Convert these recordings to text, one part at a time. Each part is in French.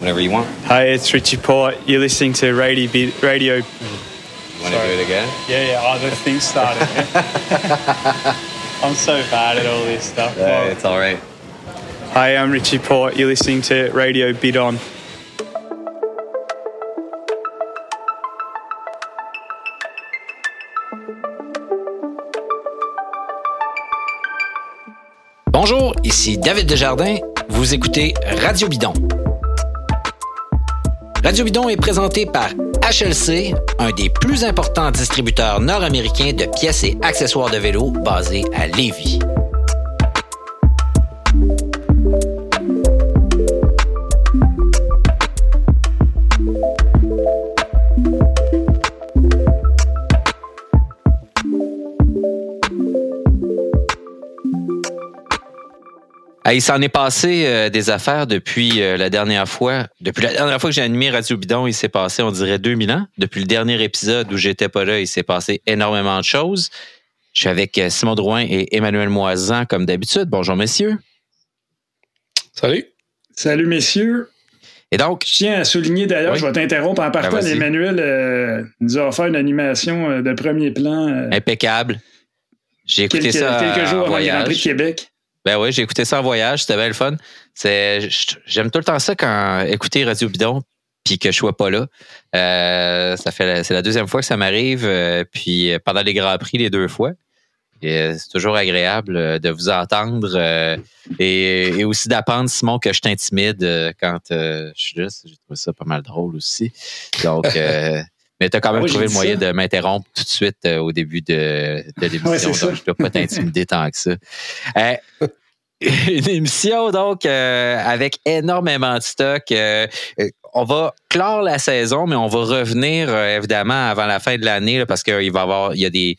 whenever you want. Hi, it's Richie Port. You're listening to Radio. radio. Want to do it again? Yeah, yeah. Oh, the thing started. I'm so bad at all this stuff. Yeah, it's all right. Hi, I'm Richie Port. You're listening to Radio Bidon. Bonjour, ici David Desjardins. Vous écoutez Radio Bidon. Radio Bidon est présenté par HLC, un des plus importants distributeurs nord-américains de pièces et accessoires de vélo basé à Lévis. Il s'en est passé euh, des affaires depuis euh, la dernière fois. Depuis la dernière fois que j'ai animé Radio Bidon, il s'est passé, on dirait, 2000 ans. Depuis le dernier épisode où j'étais pas là, il s'est passé énormément de choses. Je suis avec euh, Simon Drouin et Emmanuel Moisan, comme d'habitude. Bonjour, messieurs. Salut. Salut, messieurs. Et donc. Je tiens à souligner d'ailleurs, je vais t'interrompre en partant. Ben, Emmanuel nous a offert une animation de premier plan. Impeccable. J'ai écouté ça. Quelques jours avant le Grand Prix de Québec. Ben oui, j'ai écouté ça en voyage, c'était bien le fun. J'aime tout le temps ça quand écouter Radio Bidon puis que je sois pas là. Euh, ça fait c'est la deuxième fois que ça m'arrive, euh, puis pendant les Grands Prix les deux fois. C'est toujours agréable de vous entendre et, aussi d'apprendre, Simon, que je t'intimide quand je suis là. J'ai trouvé ça pas mal drôle aussi. Donc, mais tu as quand même trouvé le moyen de m'interrompre tout de suite au début de, de l'émission. donc, je ne dois pas t'intimider tant que ça. une émission, donc, euh, avec énormément de stock. Euh, euh, on va clore la saison, mais on va revenir, évidemment, avant la fin de l'année, parce qu'il va y avoir, il y a des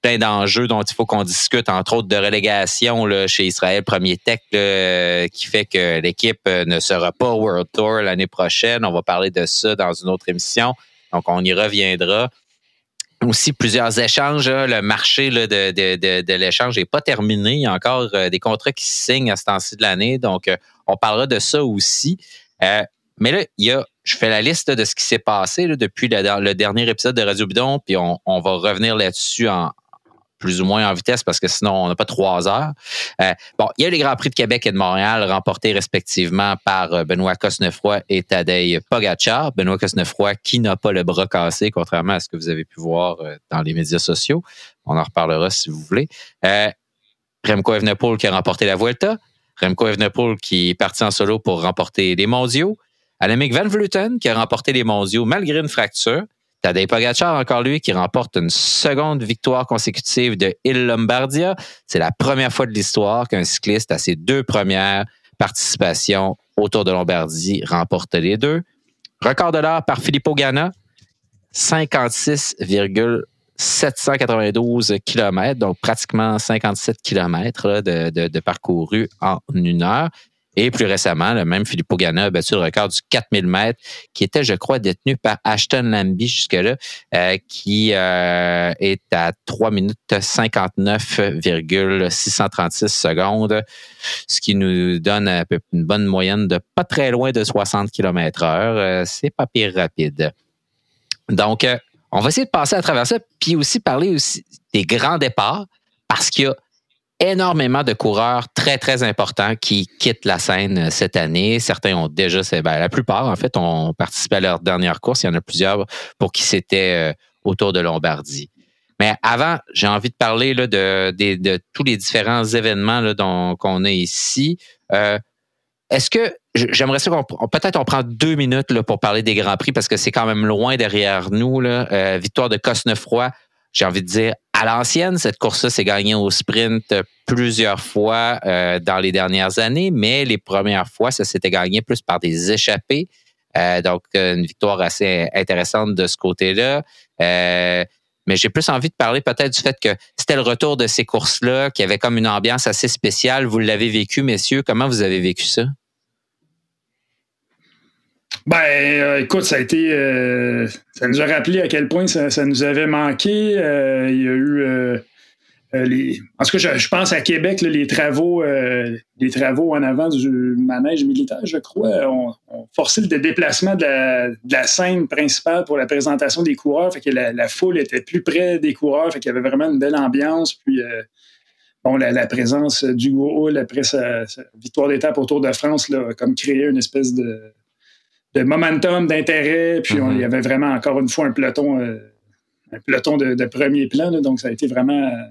plein d'enjeux dont il faut qu'on discute, entre autres de relégation là, chez Israël Premier Tech, qui fait que l'équipe ne sera pas au World Tour l'année prochaine. On va parler de ça dans une autre émission. Donc, on y reviendra aussi plusieurs échanges. Le marché de, l'échange n'est pas terminé. Il y a encore euh, des contrats qui se signent à ce temps-ci de l'année. Donc, euh, on parlera de ça aussi. Euh, mais là, je fais la liste de ce qui s'est passé depuis le, dernier épisode de Radio Bidon, puis on, on va revenir là-dessus en, plus ou moins en vitesse parce que sinon, on n'a pas trois heures. Euh, bon, il y a les Grands Prix de Québec et de Montréal remportés respectivement par euh, Benoît Cosnefroy et Tadej Pogacar. Benoît Cosnefroy qui n'a pas le bras cassé, contrairement à ce que vous avez pu voir euh, dans les médias sociaux. On en reparlera si vous voulez. Remco Evenepoel qui a remporté la Vuelta. Remco Evenepoel qui est parti en solo pour remporter les mondiaux. Annemiek van Vleuten qui a remporté les mondiaux malgré une fracture. Tadej Pogacar, encore lui, qui remporte une seconde victoire consécutive de Il Lombardia. C'est la première fois de l'histoire qu'un cycliste a ses deux premières participations au Tour de Lombardie remporte les deux. Record de l'heure par Filippo Ganna, 56,792 km, donc pratiquement 57 km de, de, parcouru en une heure. Et plus récemment, le même Filippo Ganna a battu le record du 4000 mètres, qui était, je crois, détenu par Ashton Lambie jusque-là, euh, qui euh, est à 3 minutes 59,636 secondes, ce qui nous donne une bonne moyenne de pas très loin de 60 km heure. Euh, c'est pas pire rapide. Donc, on va essayer de passer à travers ça, puis aussi parler aussi des grands départs, parce qu'il y a énormément de coureurs très, très importants qui quittent la scène euh, cette année. Certains ont déjà, ben, la plupart, en fait, ont participé à leur dernière course. Il y en a plusieurs pour qui c'était euh, autour de Lombardie. Mais avant, j'ai envie de parler là, de, tous les différents événements qu'on a ici. Euh, est-ce que j'aimerais ça qu'on peut-être on prend deux minutes là, pour parler des grands prix parce que c'est quand même loin derrière nous. Là. victoire de Cosnefroy, j'ai envie de dire à l'ancienne, cette course-là s'est gagnée au sprint plusieurs fois euh, dans les dernières années, mais les premières fois, ça s'était gagné plus par des échappées. Euh, donc, une victoire assez intéressante de ce côté-là. Euh, mais j'ai plus envie de parler peut-être du fait que c'était le retour de ces courses-là, qui avait comme une ambiance assez spéciale. Vous l'avez vécu, messieurs. Comment vous avez vécu ça? Ben, euh, écoute, ça a été. Euh, ça nous a rappelé à quel point ça, nous avait manqué. Euh, il y a eu les, en tout cas, je, pense à Québec, les travaux, les travaux en avant du manège militaire, je crois, ont, forcé le déplacement de la, scène principale pour la présentation des coureurs. Fait que la, foule était plus près des coureurs, fait qu'il y avait vraiment une belle ambiance. Puis bon, la, présence du Hall après sa, victoire d'étape autour de France a comme créé une espèce de, momentum, d'intérêt. Puis il y avait vraiment encore une fois un peloton, euh, un peloton de, premier plan. donc ça a été vraiment. Euh,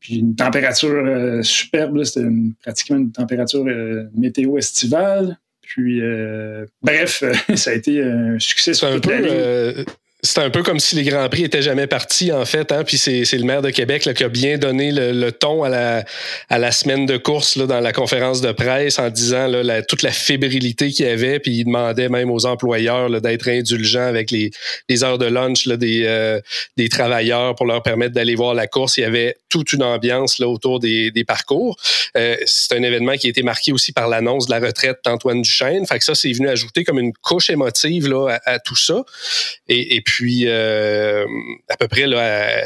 puis une température euh, superbe. C'était pratiquement une température météo estivale. Puis, bref, ça a été un succès sur toute la c'est un peu comme si les Grands Prix étaient jamais partis, en fait. Hein? Puis c'est, le maire de Québec là, qui a bien donné le, ton à la, à la semaine de course là, dans la conférence de presse en disant là, toute la fébrilité qu'il y avait. Puis il demandait même aux employeurs d'être indulgents avec les, les heures de lunch des, euh, des travailleurs pour leur permettre d'aller voir la course. Il y avait toute une ambiance là, autour des, des parcours. Euh, c'est un événement qui a été marqué aussi par l'annonce de la retraite d'Antoine Duchesne. Fait que ça, c'est venu ajouter comme une couche émotive là, à, tout ça. Et puis, euh, à peu près là,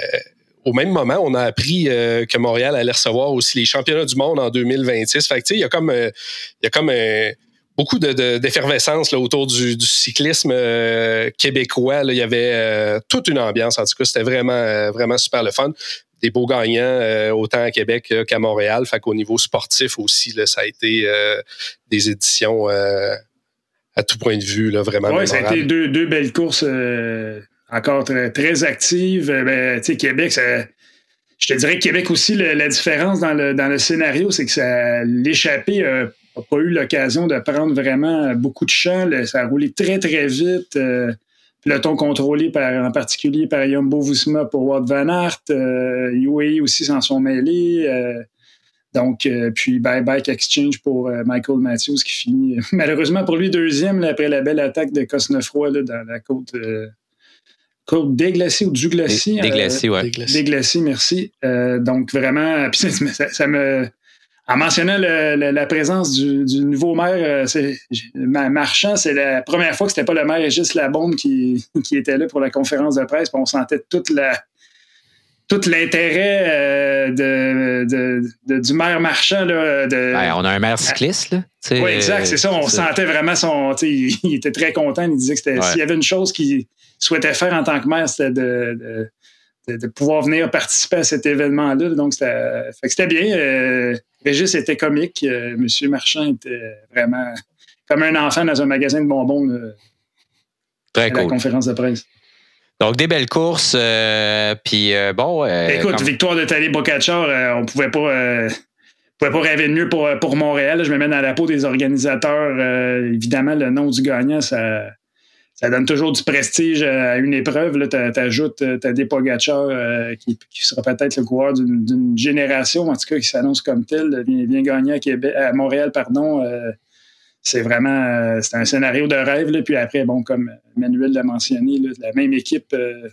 au même moment, on a appris euh, que Montréal allait recevoir aussi les championnats du monde en 2026. Fait que, il y a comme, euh, il y a comme beaucoup d'effervescence de, autour du, cyclisme québécois. Il y avait toute une ambiance. En tout cas, c'était vraiment, vraiment super le fun. Des beaux gagnants, autant à Québec qu'à Montréal. Fait qu'au niveau sportif aussi, là, ça a été des éditions à tout point de vue, là, vraiment. Oui, ça a été deux, deux belles courses euh, encore très, très actives. Euh, ben, tu sais, Québec, ça, je te dirais que Québec aussi, la différence dans le, dans le scénario, c'est que l'échappée n'a pas eu l'occasion de prendre vraiment beaucoup de champ. ça a roulé très, très vite. Euh, peloton contrôlé par, en particulier par Jumbo Visma pour Wout Van Aert. Euh, UAE aussi s'en sont mêlés. Donc, euh, puis bye bye exchange pour euh, Michael Matthews qui finit malheureusement pour lui deuxième après la belle attaque de Cosnefroy dans la côte, euh, côte déglacée ou du glacis. Déglacée, oui. Déglacée, merci. donc, vraiment, puis ça, me. En mentionnant la présence du, nouveau maire, c'est, Marchand, c'est la première fois que c'était pas le maire Régis Labombe qui, qui était là pour la conférence de presse. on sentait toute la, tout l'intérêt euh, de, du maire marchand. Là, ben, on a un maire cycliste. Là. Oui, exact, c'est ça. On sentait vraiment son. Il, était très content. Il disait que s'il y avait une chose qu'il souhaitait faire en tant que maire, c'était de, de, pouvoir venir participer à cet événement-là. Donc, c'était bien. Euh, Régis était comique. Euh, Monsieur Marchand était vraiment comme un enfant dans un magasin de bonbons. très cool. la conférence de presse. Donc, des belles courses. Euh, puis, euh, bon. Euh, Écoute, victoire de Tali Bocachar, on pouvait pas. pouvait pas rêver de mieux pour, pour Montréal. Je me mets dans la peau des organisateurs. évidemment, le nom du gagnant, ça, ça donne toujours du prestige à une épreuve. Tu ajoutes Tadej Pogacar, qui, qui, sera peut-être le coureur d'une génération, en tout cas, qui s'annonce comme tel, vient, vient gagner à, Québec, à Montréal, pardon c'est vraiment euh, c'est un scénario de rêve. Là. Puis après, bon, comme Manuel l'a mentionné, la même équipe euh,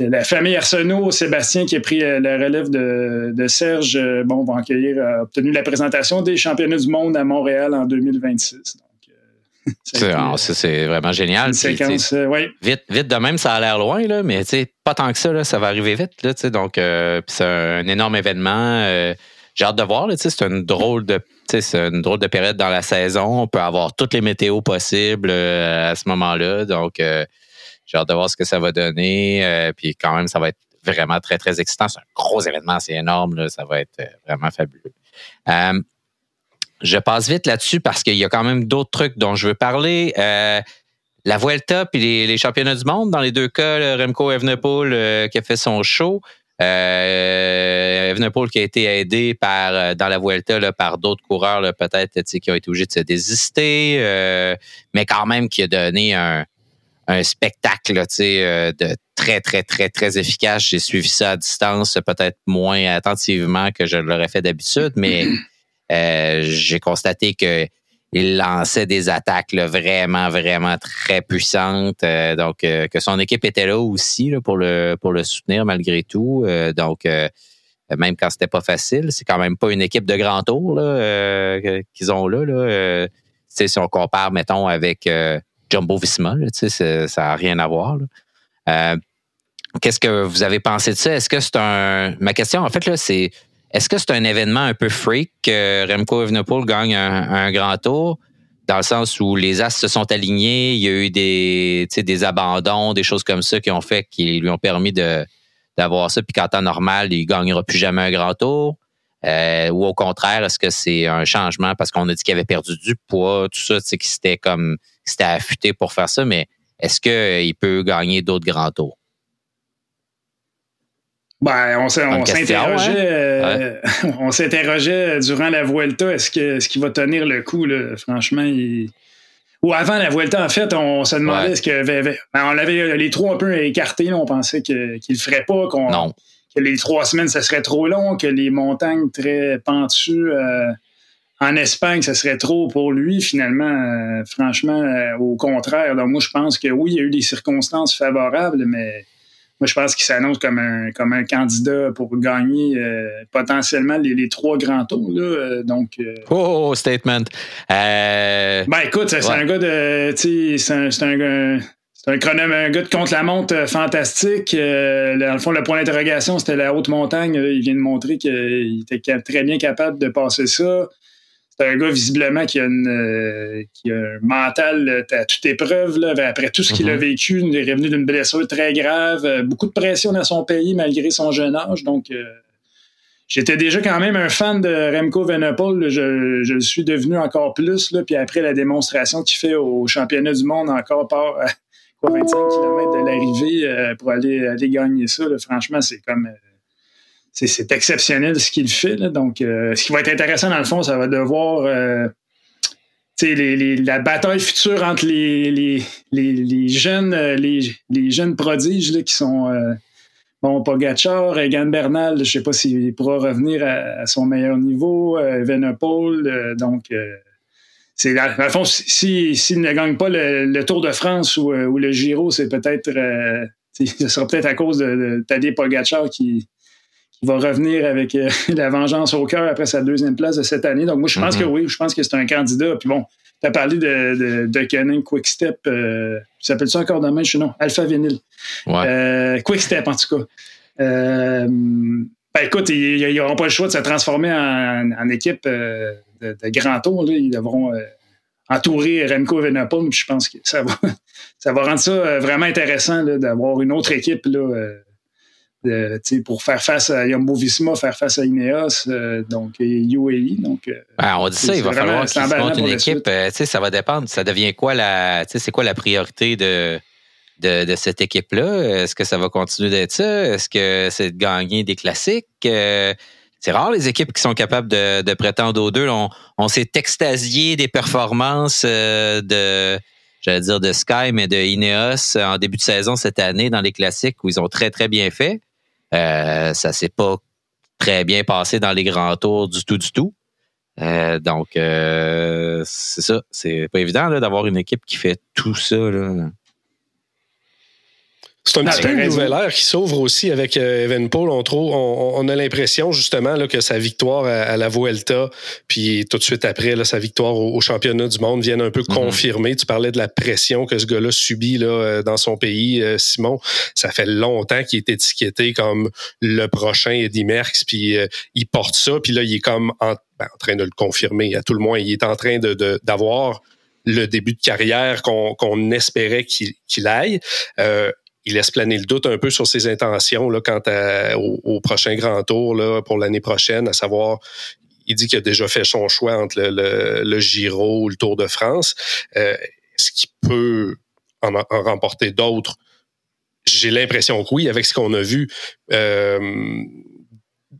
de la famille Arsenault, Sébastien qui a pris euh, la relève de, Serge, bon, va accueillir, a obtenu la présentation des championnats du monde à Montréal en 2026. c'est vraiment génial. Séquence, Vite, vite de même, ça a l'air loin, là, mais pas tant que ça, ça va arriver vite. Là, donc, c'est un énorme événement j'ai hâte de voir. C'est une drôle de c'est une drôle de période dans la saison. On peut avoir toutes les météos possibles euh, à ce moment-là. Donc, euh, j'ai hâte de voir ce que ça va donner. Euh, puis quand même, ça va être vraiment très, très excitant. C'est un gros événement, c'est énorme. Ça va être vraiment fabuleux. je passe vite là-dessus parce qu'il y a quand même d'autres trucs dont je veux parler. la Vuelta puis les, championnats du monde, dans les deux cas, Remco Evenepoel qui a fait son show. Euh, Evenepoel qui a été aidé par euh, dans la Vuelta par d'autres coureurs peut-être qui ont été obligés de se désister, euh, mais quand même qui a donné un, spectacle de très très très très efficace. J'ai suivi ça à distance, peut-être moins attentivement que je l'aurais fait d'habitude, mais j'ai constaté que il lançait des attaques vraiment, vraiment très puissantes. Euh, donc, euh, que son équipe était là aussi pour, le, soutenir malgré tout. Euh, donc, même quand c'était pas facile, c'est quand même pas une équipe de grand tour qu'ils ont là. si on compare, mettons, avec Jumbo Visma, ça n'a rien à voir. qu'est-ce que vous avez pensé de ça? Est-ce que c'est un. Ma question, en fait, c'est est-ce que c'est un événement un peu freak que Remco Evenepoel gagne un, grand tour? Dans le sens où les As se sont alignés, il y a eu des, des abandons, des choses comme ça qui ont fait, qui lui ont permis de, d'avoir ça, puis qu'en temps normal, il ne gagnera plus jamais un grand tour? Euh, ou au contraire, est-ce que c'est un changement parce qu'on a dit qu'il avait perdu du poids, tout ça, tu sais, qu'il s'était comme affûté pour faire ça, mais est-ce qu'il peut gagner d'autres grands tours? Ben, on s'interrogeait, euh, on s'interrogeait durant la Vuelta, est-ce que ce qu'il va tenir le coup, là? franchement, ou avant la Vuelta, en fait, on se demandait est-ce que ben, on avait les trois un peu écartés, on pensait qu'il ne le ferait pas, qu'on que les trois semaines, ça serait trop long, que les montagnes très pentues euh, en Espagne, ça serait trop pour lui, finalement. Euh, franchement, au contraire. Donc, moi, je pense que oui, il y a eu des circonstances favorables, mais moi, je pense qu'il s'annonce comme un, comme un candidat pour gagner euh, potentiellement les, trois grands tours. Là, euh, donc, euh, oh, statement. Ben écoute, c'est un gars de. C'est un, un, un, chronome, un gars de contre-la-montre fantastique. dans le fond, le point d'interrogation, c'était la haute montagne. il vient de montrer qu'il était très bien capable de passer ça c'est un gars visiblement qui a, une, euh, qui a un mental euh, à toute épreuve. Là, après tout ce qu'il a mhm. vécu, il est revenu d'une blessure très grave, euh, beaucoup de pression dans son pays malgré son jeune âge. Donc, j'étais déjà quand même un fan de Remco Venepol. Je, je, le suis devenu encore plus. Là, puis après la démonstration qu'il fait au championnat du monde, encore par quoi, 25 km de l'arrivée pour aller, aller gagner ça, franchement, c'est comme c'est exceptionnel ce qu'il fait. Donc, euh, ce qui va être intéressant dans le fond, ça va devoir euh, les, la bataille future entre les, jeunes euh, les, jeunes prodiges qui sont bon Pogacar, Egan Bernal, je ne sais pas s'il pourra revenir à, son meilleur niveau, Evenepoel, donc c'est dans, le fond, s'il si, ne gagne pas le, Tour de France ou, le Giro, c'est peut-être ce sera peut-être à cause de, de Tadej Pogacar qui, qui va revenir avec euh, la vengeance au cœur après sa deuxième place de cette année. Donc, moi, je pense que mhm. oui, je pense que c'est un candidat. Puis bon, tu as parlé de, de, de Quick Step. Euh, s'appelle ça encore demain? Je sais non, Alpha Vinyl. Euh, Quick Step, en tout cas. Euh, ben, écoute, ils n'auront pas le choix de se transformer en, équipe de, de, grand tour. Là. Ils devront entourer Remco Evenepoel. Je pense que ça va, ça va rendre ça vraiment intéressant d'avoir une autre équipe là, pour faire face à Yumbo Visma, faire face à Ineos, euh, donc UAE. Donc, euh, ben, on dit ça, il va falloir qu'ils se une équipe. Euh, ça va dépendre. Ça devient quoi la, c'est quoi la priorité de, de, cette équipe-là? Est-ce que ça va continuer d'être ça? Est-ce que c'est de gagner des classiques? c'est rare les équipes qui sont capables de, prétendre aux deux. On, s'est extasié des performances de j'allais dire de Sky, mais de Ineos en début de saison cette année dans les classiques où ils ont très, très bien fait. Euh, ça s'est pas très bien passé dans les grands tours du tout, du tout. Euh, donc, euh, c'est ça. C'est pas évident d'avoir une équipe qui fait tout ça. Là. C'est un petit peu une nouvelle ère qui s'ouvre aussi avec euh, Evenpol. On, on, a l'impression justement là, que sa victoire à, la Vuelta, puis tout de suite après là, sa victoire au, championnat du monde viennent un peu mhm. confirmer. Tu parlais de la pression que ce gars-là subit là, euh, dans son pays, euh, Simon. Ça fait longtemps qu'il est étiqueté comme le prochain Eddie Merckx, puis il porte ça, puis là, il est comme en, ben, en, train de le confirmer. À tout le moins, il est en train de, d'avoir le début de carrière qu'on, espérait qu'il, qu'il aille. Euh, il laisse planer le doute un peu sur ses intentions là, quant au, prochain grand tour là, pour l'année prochaine, à savoir il dit qu'il a déjà fait son choix entre le, Giro ou le Tour de France. Euh, Est-ce qu'il peut en, remporter d'autres? J'ai l'impression que oui, avec ce qu'on a vu euh,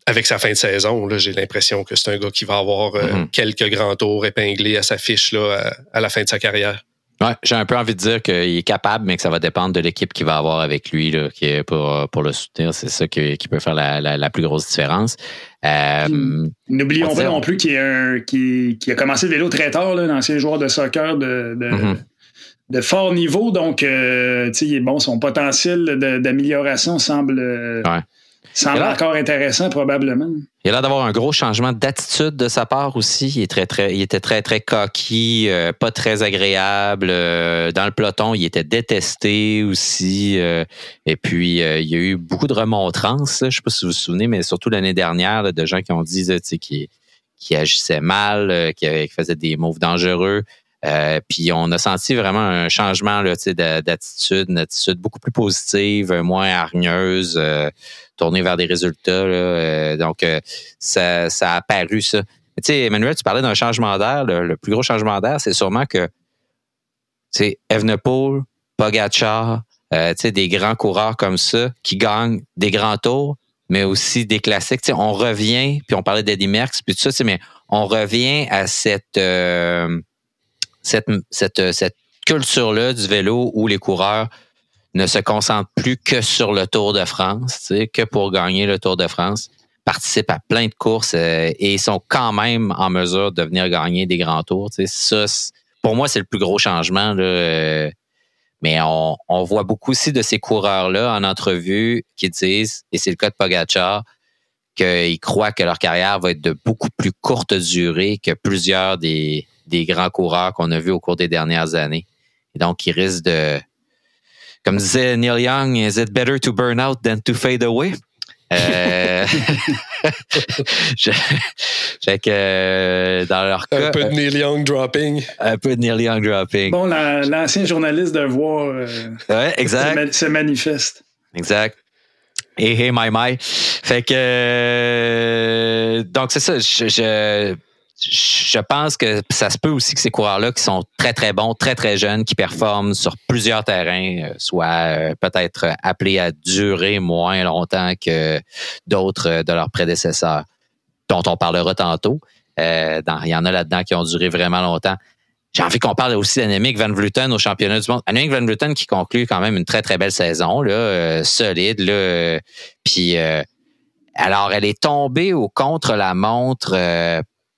avec sa fin de saison. J'ai l'impression que c'est un gars qui va avoir euh, mm-hmm. quelques grands tours épinglés à sa fiche là, à la fin de sa carrière. Ouais, j'ai un peu envie de dire qu'il est capable, mais que ça va dépendre de l'équipe qu'il va avoir avec lui là, qui est pour, pour le soutenir. C'est ça qui, qui, peut faire la, la, plus grosse différence. Euh, N'oublions pas non plus qu'il a, commencé le vélo très tard, l'ancien joueur de soccer de, de, mm-hmm. de fort niveau. Donc, euh, il est bon, son potentiel d'amélioration semble. Ouais. Semble encore intéressant, probablement. Il a l'air d'avoir un gros changement d'attitude de sa part aussi. Il, est très, très, il était très, très coquille, euh, pas très agréable. Euh, dans le peloton, il était détesté aussi. Euh, et puis, il y a eu beaucoup de remontrances. Je ne sais pas si vous vous souvenez, mais surtout l'année dernière, de gens qui ont dit qu'il qui agissait mal, qui, faisait des moves dangereux. Puis on a senti vraiment un changement d'attitude, une attitude beaucoup plus positive, moins hargneuse tourner vers des résultats. Euh, donc, euh, ça, ça, a apparu, ça. tu sais, Emmanuel, tu parlais d'un changement d'air. Le, plus gros changement d'air, c'est sûrement que c'est Evenepoel, Pogacar, euh, des grands coureurs comme ça qui gagnent des grands tours, mais aussi des classiques. Tu sais, on revient, puis on parlait d'Eddie Merckx, puis tout ça, mais on revient à cette, cette, cette, culture-là du vélo où les coureurs ne se concentre plus que sur le Tour de France, que pour gagner le Tour de France, participent à plein de courses euh, et sont quand même en mesure de venir gagner des grands tours. Pour moi, c'est le plus gros changement. Euh, mais on, voit beaucoup aussi de ces coureurs-là en entrevue qui disent, et c'est le cas de Pogacar, qu'ils croient que leur carrière va être de beaucoup plus courte durée que plusieurs des, des grands coureurs qu'on a vus au cours des dernières années. Et donc, ils risquent de, comme disait Neil Young, is it better to burn out than to fade away? Euh, fait que euh, dans leur cas. Un peu de Neil Young dropping. Un peu de Neil Young dropping. Bon, l'ancien journaliste de voir euh, ouais, exact. Se, manifeste. Exact. Et hey, my, my. Fait que. donc, c'est ça. je, je pense que ça se peut aussi que ces coureurs-là qui sont très, très bons, très, très jeunes, qui performent sur plusieurs terrains, euh, soient euh, peut-être appelés à durer moins longtemps que d'autres euh, de leurs prédécesseurs, dont on parlera tantôt. il y en a là-dedans qui ont duré vraiment longtemps. J'ai envie qu'on parle aussi d'Annemiek Van Vleuten au championnat du monde. Annemiek Van Vleuten qui conclut quand même une très, très belle saison, là, solide. Là, puis, alors, elle est tombée au contre-la-montre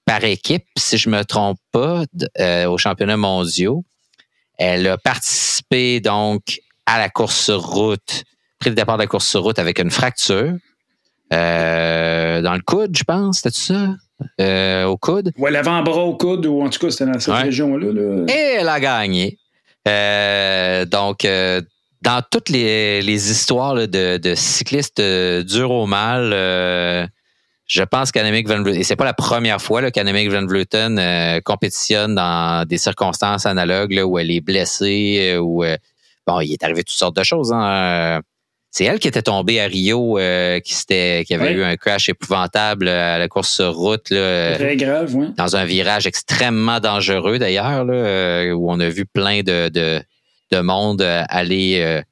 par équipe, si je me trompe pas, euh, aux championnats mondiaux. Elle a participé donc à la course sur route, pris le départ de la course sur route avec une fracture euh, dans le coude, je pense, c'était ça? Euh, au coude? Ouais, l'avant-bras au coude, ou en tout cas, c'était dans cette région-là. Et elle a gagné. donc, dans toutes les, histoires de, cyclistes durs au mal, je pense qu'Annemiek Van Vleuten, et c'est pas la première fois qu'Annemiek Van Vleuten euh, compétitionne dans des circonstances analogues là, où elle est blessée, euh, où euh, bon, il est arrivé toutes sortes de choses. Hein. C'est elle qui était tombée à Rio, qui, qui avait eu un crash épouvantable à la course sur route. Là, Très grave, oui. Dans un virage extrêmement dangereux d'ailleurs, où on a vu plein de, de, de monde aller,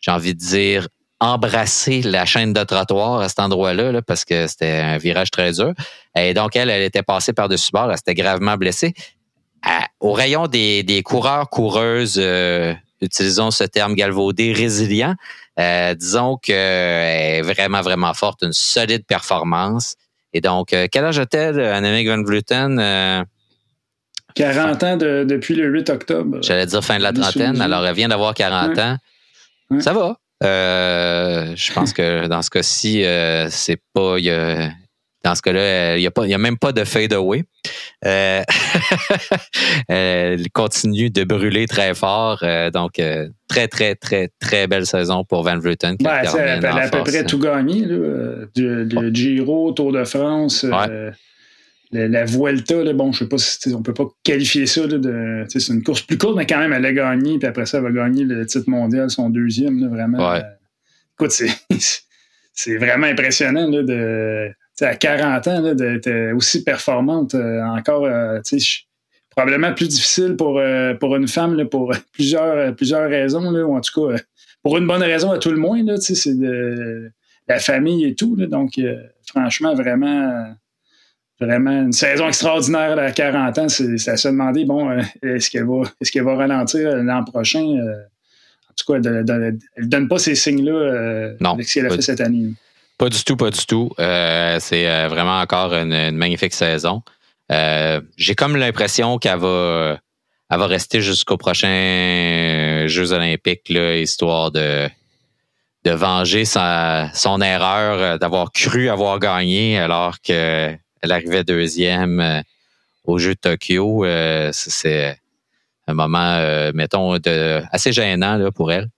j'ai envie de dire, embrasser la chaîne de trottoir à cet endroit-là parce que c'était un virage très dur. Et donc, elle, elle était passée par-dessus bord, elle s'était gravement blessée. au rayon des, des coureurs, coureuses, euh, utilisons ce terme galvaudé, résilient, euh, disons qu'elle est vraiment, vraiment forte, une solide performance. Et donc, euh, quel âge a-t-elle, Annemiek van Vleuten? 40 ans depuis le 8 octobre. J'allais dire fin de la trentaine, alors elle vient d'avoir 40 ans. Ça va. Euh, je pense que dans ce cas-ci, euh, c'est pas. dans ce cas-là, il n'y a, pas, a même pas de fade away. Euh, elle continue de brûler très fort. donc, très, très, très, très belle saison pour Van Vleuten. Ben, elle, a à peu près tout gagné. du, Giro, Tour de France. La, Vuelta, là, bon, je sais pas si on peut pas qualifier ça de. C'est une course plus courte, mais quand même, elle a gagné, puis après ça, elle va gagner le titre mondial, son deuxième, là, vraiment. Ouais. écoute, c'est vraiment impressionnant là, de. à 40 ans, d'être aussi performante euh, encore. Euh, probablement plus difficile pour, euh, pour une femme pour plusieurs, plusieurs raisons, là, ou en tout cas, pour une bonne raison à tout le moins. C'est de la famille et tout. Donc, franchement, vraiment vraiment une saison extraordinaire à 40 ans. C'est à se demander, bon, euh, est-ce qu'elle va, est va ralentir l'an prochain? Euh, en tout cas, elle ne donne pas ces signes-là euh, avec ce qu'elle a fait cette année. Pas du tout, pas du tout. c'est vraiment encore une, magnifique saison. J'ai comme l'impression qu'elle va, elle va rester jusqu'aux prochains Jeux olympiques, là, histoire de, de venger sa, son erreur d'avoir cru avoir gagné alors qu'elle arrivait deuxième euh, au jeu de Tokyo. Euh, c'est un moment, mettons, de, assez gênant là, pour elle.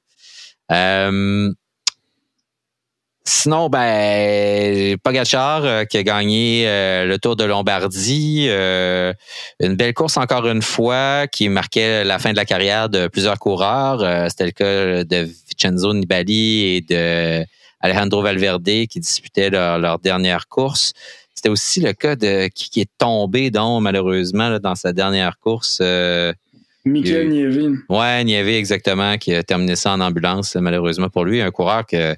Sinon, ben, Pogachar euh, qui a gagné euh, le Tour de Lombardie, euh, une belle course encore une fois qui marquait la fin de la carrière de plusieurs coureurs. C'était le cas de Vincenzo Nibali et de Alejandro Valverde qui disputaient leur, dernière course. C'était aussi le cas de qui, est tombé donc malheureusement dans sa dernière course. Michael Nieve. Ouais, Nieve, exactement, qui a terminé ça en ambulance, malheureusement pour lui. Un coureur que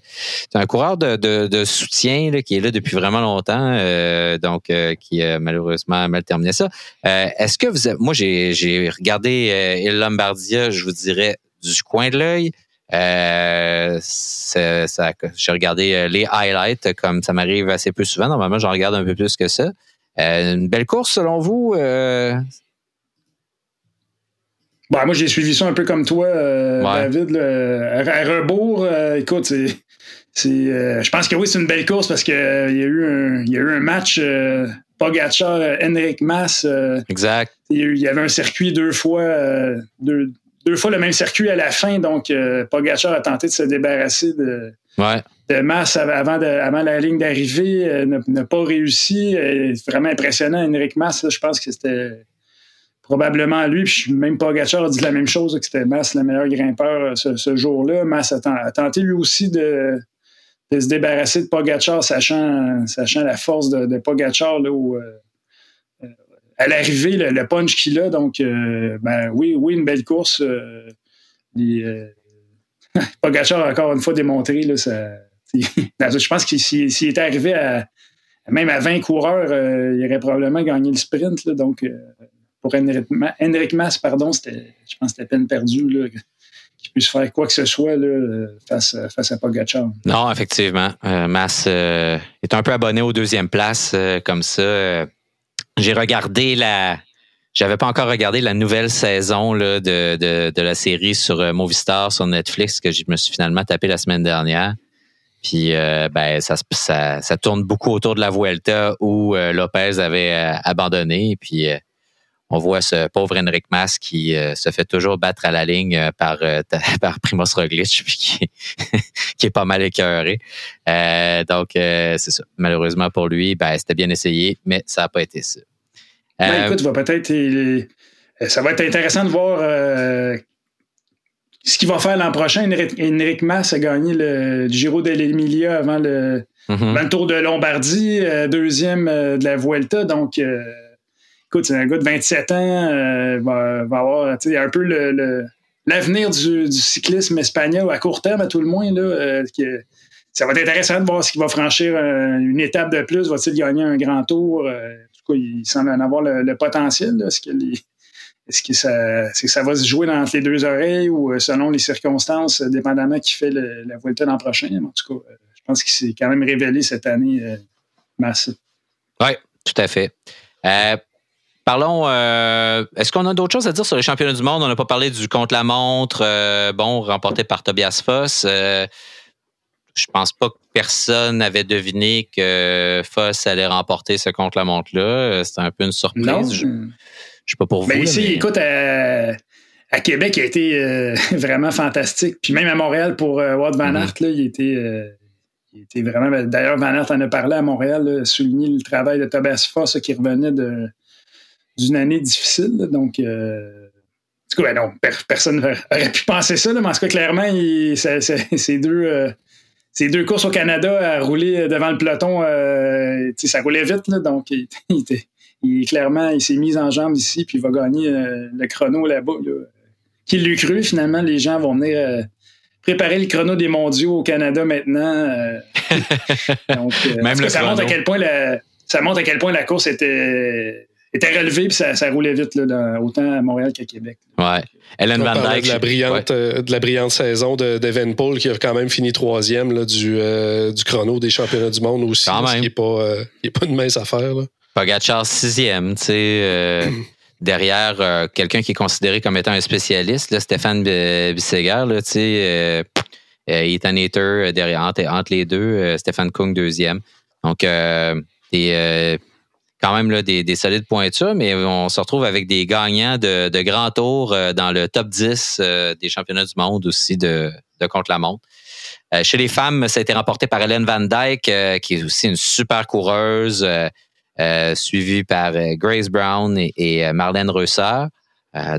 c'est un coureur de, de, soutien là, qui est là depuis vraiment longtemps, euh, donc euh, qui a malheureusement mal terminé ça. Euh, est-ce que vous avez, moi j'ai, j'ai regardé Il Lombardia, je vous dirais, du coin de l'œil. Ça, j'ai regardé les highlights comme ça m'arrive assez peu souvent. Normalement, j'en regarde un peu plus que ça. une belle course selon vous? Bah, moi, j'ai suivi ça un peu comme toi, euh, David. À, rebours, euh, écoute, c'est. Euh, je pense que oui, c'est une belle course parce qu'il y, a eu un, y a eu un match Pogacar, Henrik Mas. exact. Il y, avait un circuit deux fois, deux, deux, fois le même circuit à la fin. Donc, Pogacar a tenté de se débarrasser de, ouais. de avant, de, avant la ligne d'arrivée. n'a pas réussi. vraiment impressionnant. Henrik Mas, je pense que c'était probablement lui, puis même Pogacar a dit la même chose, que c'était Mass le meilleur grimpeur euh, ce, jour-là. Mass a, tenté lui aussi de, se débarrasser de Pogacar, sachant, sachant la force de, de Pogacar là, où, euh, euh, à l'arrivée, le, punch qu'il a. Donc, ben oui, oui, une belle course. Pogacar a encore une fois démontré, là, je pense qu'il s'il était arrivé à, même à 20 coureurs, il aurait probablement gagné le sprint. donc, pour Henrik Mas, pardon, c'était, je pense que c'était peine perdue qu'il puisse faire quoi que ce soit là, face, face à Pogacar. Non, effectivement. Euh, Mas euh, est un peu abonné aux deuxième place euh, comme ça. J'ai regardé la. J'avais pas encore regardé la nouvelle saison là, de, de, la série sur Movistar sur Netflix que je me suis finalement tapé la semaine dernière. Puis ben ça, ça, ça, tourne beaucoup autour de la Vuelta où Lopez avait abandonné. Puis on voit ce pauvre Henrik Mas qui euh, se fait toujours battre à la ligne euh, par, euh, par Primoz Roglic, puis qui, qui, est pas mal écœuré. donc, c'est ça. Malheureusement pour lui, ben, c'était bien essayé, mais ça n'a pas été ça. Ben, écoute, va peut-être. Ça va être intéressant de voir ce qu'il va faire l'an prochain. Henrik Mas a gagné le Giro dell'Emilia avant le, mm-hmm. avant le Tour de Lombardie, deuxième de la Vuelta. Donc, écoute, c'est un gars de 27 ans, euh, va, va, avoir un peu l'avenir du, cyclisme espagnol à court terme, à tout le moins. Là, euh, ça va être intéressant de voir s'il va franchir euh, une étape de plus, va-t-il gagner un grand tour? en tout cas, il semble en avoir le, potentiel. Est-ce que, ça, va se jouer dans les deux oreilles ou selon les circonstances, dépendamment qui fait la Vuelta l'an prochain? En tout cas, je pense qu'il s'est quand même révélé cette année massif. Oui, tout à fait. Parlons, euh, est-ce qu'on a d'autres choses à dire sur les championnats du monde? On n'a pas parlé du contre-la-montre, euh, bon, remporté par Tobias Foss. Euh, je pense pas que personne n'avait deviné que Foss allait remporter ce contre-la-montre-là. C'était un peu une surprise. Je ne sais pas pour ben, vous. Ici, écoute, à, Québec, il a été vraiment fantastique. Puis même à Montréal, pour Wout Van Aert, mm-hmm. il était... il était vraiment. Ben, d'ailleurs, Van Aert en a parlé à Montréal, souligné le travail de Tobias Foss qui revenait de, d'une année difficile. donc, euh, du coup, non, personne n'aurait pu penser ça, mais en tout cas, clairement, c'est deux. Euh, ces deux courses au Canada à rouler devant le peloton, euh, ça roulait vite, donc il, clairement, il s'est mis en jambe ici, puis il va gagner le chrono là-bas. Qui l'eût cru, finalement, les gens vont venir préparer le chrono des mondiaux au Canada maintenant. donc, Même ça, montre à quel point la, ça montre à quel point la course était était relevé puis ça, ça, roulait vite là, autant à Montréal qu'à Québec. Ouais. Ellen Van Dyke. De la brillante, euh, de la brillante saison de, de Paul qui a quand même fini troisième là, du, euh, du chrono des championnats du monde aussi. Quand Ce qui n'est pas, euh, pas une mince affaire. Là. Pogacar sixième, tu sais. derrière quelqu'un qui est considéré comme étant un spécialiste, là, Stéphane Bisseguer, tu sais Ethan Hater derrière, entre, entre, les deux, Stephen Kung deuxième. Donc, des, quand même là, des, des, solides pointures, mais on se retrouve avec des gagnants de, de grands tours dans le top 10 des championnats du monde aussi de, de contre-la-montre. Euh, chez les femmes, ça a été remporté par Hélène Van Dyke, euh, qui est aussi une super coureuse, euh, suivie par Grace Brown et, Marlène Reusser.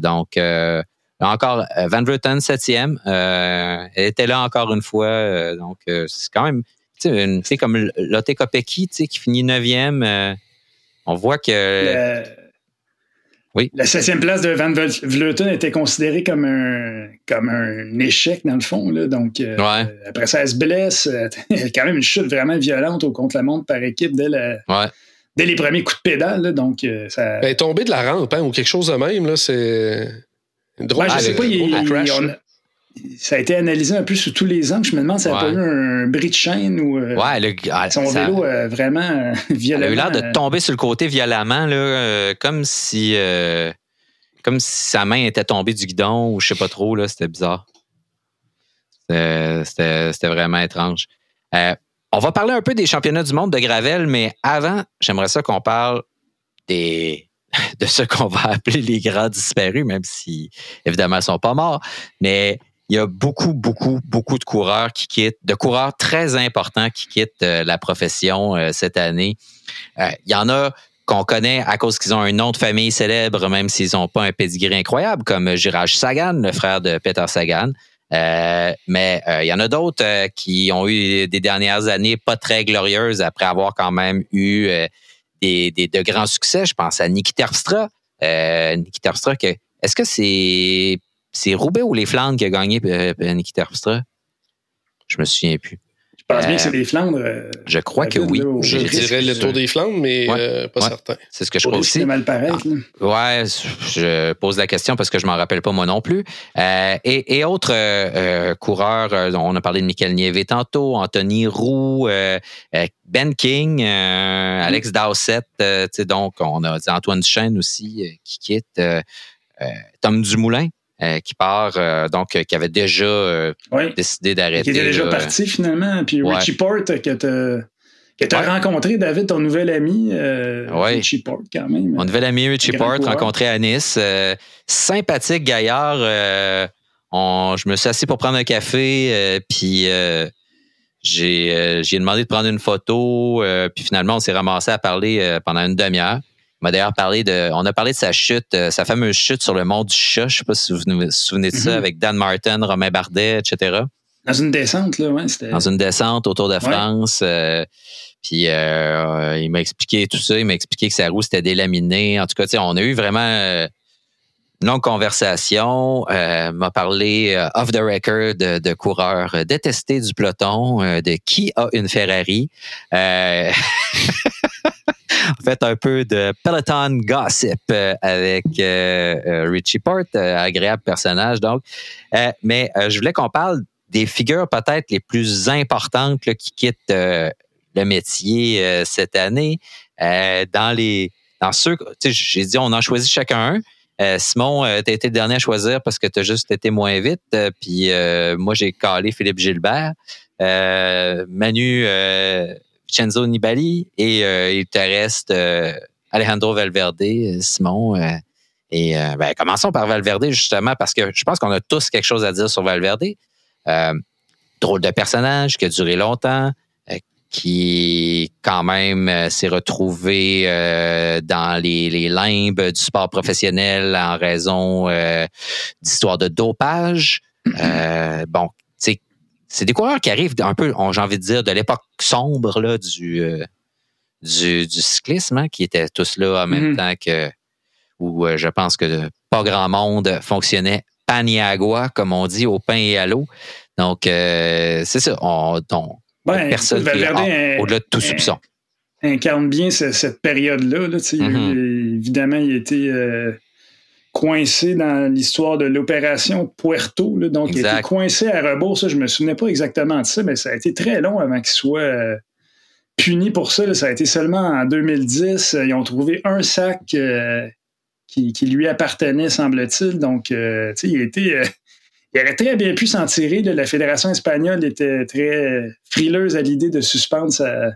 donc, encore Van Vleuten, septième. elle était là encore une fois. donc, c'est quand même, tu sais, comme Lotte Kopecky, qui finit neuvième. On voit que... Oui. La septième place de Van Vleuten était considérée comme un, comme un échec, dans le fond. Là. Donc, euh, après ça, elle se blesse. Elle a quand même une chute vraiment violente au contre-la-montre par équipe dès, dès, les premiers coups de pédale. donc, euh, ça... Elle est tombée de la rampe hein, ou quelque chose de même. Là, c'est drôle. je sais pas, il, ça a été analysé un peu sous tous les angles. Je me demande si ça n'a pas eu un bris de chaîne ou euh, ouais, le, ah, son vélo euh, vraiment violemment. Elle a eu l'air de tomber sur le côté violemment, là, euh, comme si comme si sa main était tombée du guidon ou je sais pas trop. Là, c'était bizarre. C'était, vraiment étrange. on va parler un peu des championnats du monde de Gravel, mais avant, j'aimerais ça qu'on parle des, de ce qu'on va appeler les grands disparus, même si évidemment ils sont pas morts. Mais il y a beaucoup, beaucoup, beaucoup de coureurs qui quittent, de coureurs très importants qui quittent euh, la profession euh, cette année. Euh, il y en a qu'on connaît à cause qu'ils ont un nom de famille célèbre, même s'ils n'ont pas un pedigree incroyable, comme Girage Sagan, le frère de Peter Sagan. mais il y en a d'autres qui ont eu des dernières années pas très glorieuses après avoir quand même eu des, de grands succès. Je pense à Niki Terpstra. Niki Terpstra, est-ce que c'est c'est Roubaix ou les Flandres qui a gagné euh, Niki Terpstra? Je me souviens plus. Je pense bien que c'est les Flandres. Euh, je crois que oui. je dirais le Tour des Flandres, mais euh, pas certain. C'est ce que je crois aussi. C'est mal pareil. Ah, ouais, je pose la question parce que je m'en rappelle pas moi non plus. et, autres coureurs, on a parlé de Michael Nieve tantôt, Anthony Roux, Ben King, Alex Dowsett, donc on a Antoine Duchesne aussi qui quitte, Tom Dumoulin euh, qui part, euh, donc, euh, qui avait déjà décidé d'arrêter. Qui était déjà parti finalement. Puis Richie Port, que tu as rencontré, David, ton nouvel ami, Richie Port, quand même. Mon nouvel ami Richie Port, rencontré à Nice. sympathique gaillard. je me suis assis pour prendre un café, puis j'ai demandé de prendre une photo, puis finalement, on s'est ramassé à parler pendant une demi-heure m'a d'ailleurs parlé de. On a parlé de sa chute, euh, sa fameuse chute sur le mont du chat. Je ne sais pas si vous vous souvenez de ça, mhm. avec Dan Martin, Romain Bardet, etc. Dans une descente, là, ouais. Dans une descente autour de France. Euh, puis euh, il m'a expliqué tout ça. Il m'a expliqué que sa roue s'était délaminée. En tout cas, on a eu vraiment une longue conversation. m'a parlé off the record de, de coureurs détestés du peloton, de qui a une Ferrari. en fait un peu de Peloton gossip euh, avec euh, euh, Richie Port, agréable personnage donc. mais je voulais qu'on parle des figures peut-être les plus importantes qui quittent le métier cette année. dans les dans ceux, j'ai dit on en choisit chacun un. Simon, tu as été le dernier à choisir parce que tu as juste été moins vite. puis moi, j'ai calé Philippe Gilbert. Manu, Vincenzo Nibali et euh, il te reste euh, Alejandro Valverde, euh, Simon. et ben, commençons par Valverde justement parce que je pense qu'on a tous quelque chose à dire sur Valverde. drôle de personnage qui a duré longtemps, qui quand même s'est retrouvé dans les, les, limbes du sport professionnel en raison d'histoires de dopage. bon, c'est des coureurs qui arrivent un peu, j'ai envie de dire, de l'époque sombre là, du, euh, du, cyclisme, hein, qui étaient tous là en même mm-hmm. temps que où euh, je pense que pas grand monde fonctionnait paniagua, comme on dit, au pain et à l'eau. Donc, euh, c'est ça. On, ben, personne au-delà de tout soupçon. Incarne bien cette, période-là. Mm-hmm. Évidemment, il était coincé dans l'histoire de l'opération Puerto. donc, il était coincé à rebours. Ça, je me souvenais pas exactement de ça, mais ça a été très long avant qu'il soit euh, puni pour ça. Ça a été seulement en 2010. Ils ont trouvé un sac euh, qui, lui appartenait, semble-t-il. Donc, euh, tu sais, il a été il aurait très bien pu s'en tirer. La fédération espagnole était très frileuse à l'idée de suspendre sa,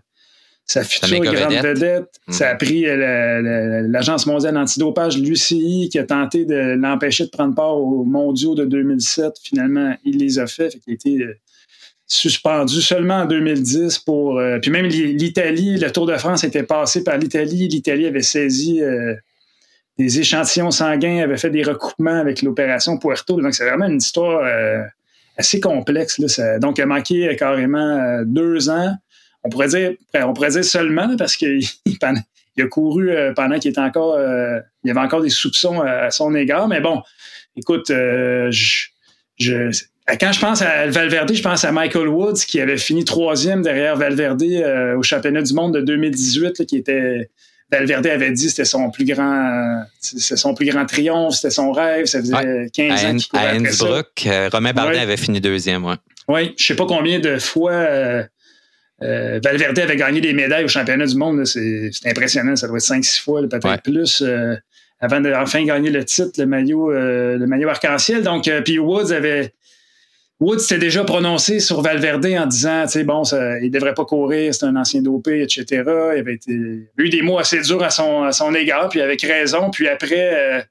sa future grande vedette. Ça a mm. pris euh, l'Agence mondiale antidopage, l'UCI, qui a tenté de l'empêcher de prendre part aux mondiaux de 2007. Finalement, il les a fait. il a été euh, suspendu seulement en 2010 pour. Euh, puis même l'Italie, le Tour de France était passé par l'Italie. L'Italie avait saisi des échantillons sanguins, avait fait des recoupements avec l'opération Puerto. Donc, c'est vraiment une histoire assez complexe. Là. donc, il a manqué carrément deux ans on pourrait dire, on pourrait dire seulement parce qu'il il a couru euh, pendant qu'il était encore, euh, il y avait encore des soupçons à, son égard. Mais bon, écoute, euh, je, quand je pense à Valverde, je pense à Michael Woods qui avait fini troisième derrière Valverde au championnat du monde de 2018, qui était Valverde avait dit que c'était son plus grand son plus grand triomphe, c'était son rêve, ça faisait 15 ans qu'il courait À Innsbruck, Romain Bardet avait fini deuxième, ouais. Oui, je sais pas combien de fois euh, Valverde avait gagné des médailles au championnat du monde. C'est impressionnant. Ça doit être 5-6 fois, peut-être plus, euh, avant de enfin gagner le titre, le maillot, euh, le maillot arc-en-ciel. Donc, puis Woods avait. Woods s'était déjà prononcé sur Valverde en disant, tu sais, bon, ça, il devrait pas courir, c'est un ancien dopé, etc. Il avait été, eu des mots assez durs à son, à son égard, puis avec raison. Puis après,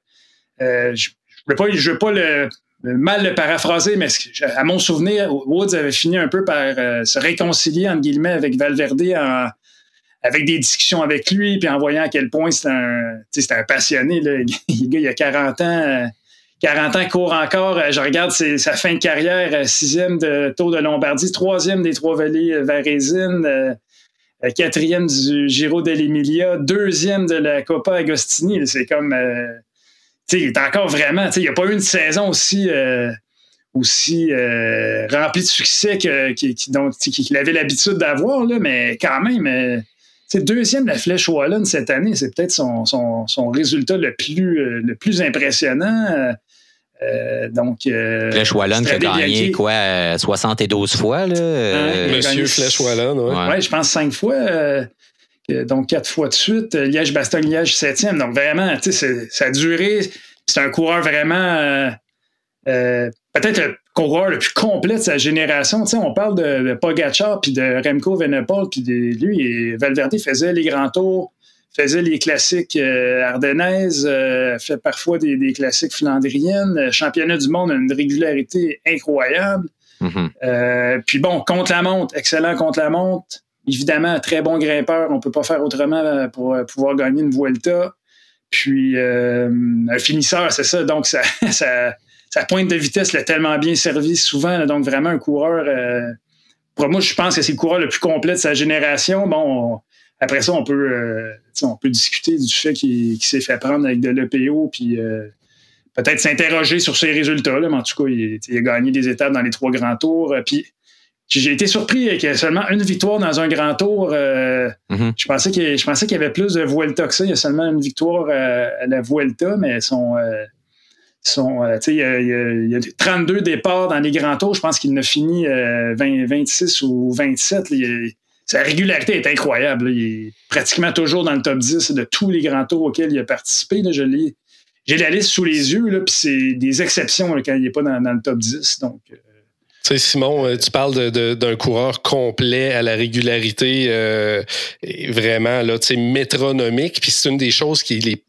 je ne veux pas, je veux pas le, mal le paraphraser, mais à mon souvenir, Woods avait fini un peu par euh, se réconcilier, entre guillemets, avec Valverde avec des discussions avec lui, puis en voyant à quel point c'est un, un passionné. Là. Le gars, il a 40 ans. 40 ans, court encore. Je regarde sa fin de carrière, sixième de Tour de Lombardie, troisième des trois vallées Varésine, euh, quatrième du Giro dell'Emilia, deuxième de la Coppa Agostini. C'est comme euh, il est encore vraiment, il n'y a pas eu une saison aussi, euh, aussi euh, remplie de succès qu'il avait l'habitude d'avoir, mais quand même, euh, deuxième la Flèche Wallonne cette année, c'est peut-être son, son, résultat le plus, le plus impressionnant. donc, Flèche Wallonne qui a gagné quoi, 72 fois? Là, Monsieur Flèche Wallonne, oui. Ouais. je pense cinq fois donc quatre fois de suite. Liège-Bastogne-Liège, septième. Donc vraiment, tu sais, ça a duré. C'est un coureur vraiment euh, euh, peut-être le coureur le plus complet de sa génération. Tu sais, on parle de, de Pogacar puis de Remco Venepol puis de lui et Valverde faisait les grands tours, faisait les classiques euh, ardennaises, fait parfois des, classiques flandriennes. Championnat du monde a une régularité incroyable. Mm-hmm. puis bon, contre la montre, excellent contre la montre. Évidemment, très bon grimpeur. On ne peut pas faire autrement euh, pour euh, pouvoir gagner une Vuelta. Puis, euh, un finisseur, c'est ça. Donc, sa pointe de vitesse l'a tellement bien servi souvent. donc, vraiment un coureur. pour moi, je pense que c'est le coureur le plus complet de sa génération. Bon, après ça, on peut, on peut discuter du fait qu'il s'est fait prendre avec de l'EPO. Puis, peut-être s'interroger sur ses résultats. mais en tout cas, il, il, a gagné des étapes dans les trois grands tours. Puis, j'ai été surpris qu'il y ait seulement une victoire dans un grand tour. Euh, mhm. Je pensais qu'il y avait plus de Vuelta que ça. Il y a seulement une victoire euh, à la Vuelta, mais son, euh, il, y a, il, y a, 32 départs dans les grands tours. Je pense qu'il n'a fini 26 ou 27. sa régularité est incroyable. Il est pratiquement toujours dans le top 10 de tous les grands tours auxquels il a participé. j'ai la liste sous les yeux, puis c'est des exceptions quand il n'est pas dans, dans, le top 10. Donc, Simon, euh, tu parles d'un coureur complet à la régularité euh, vraiment là, métronomique. Puis c'est une des choses qui est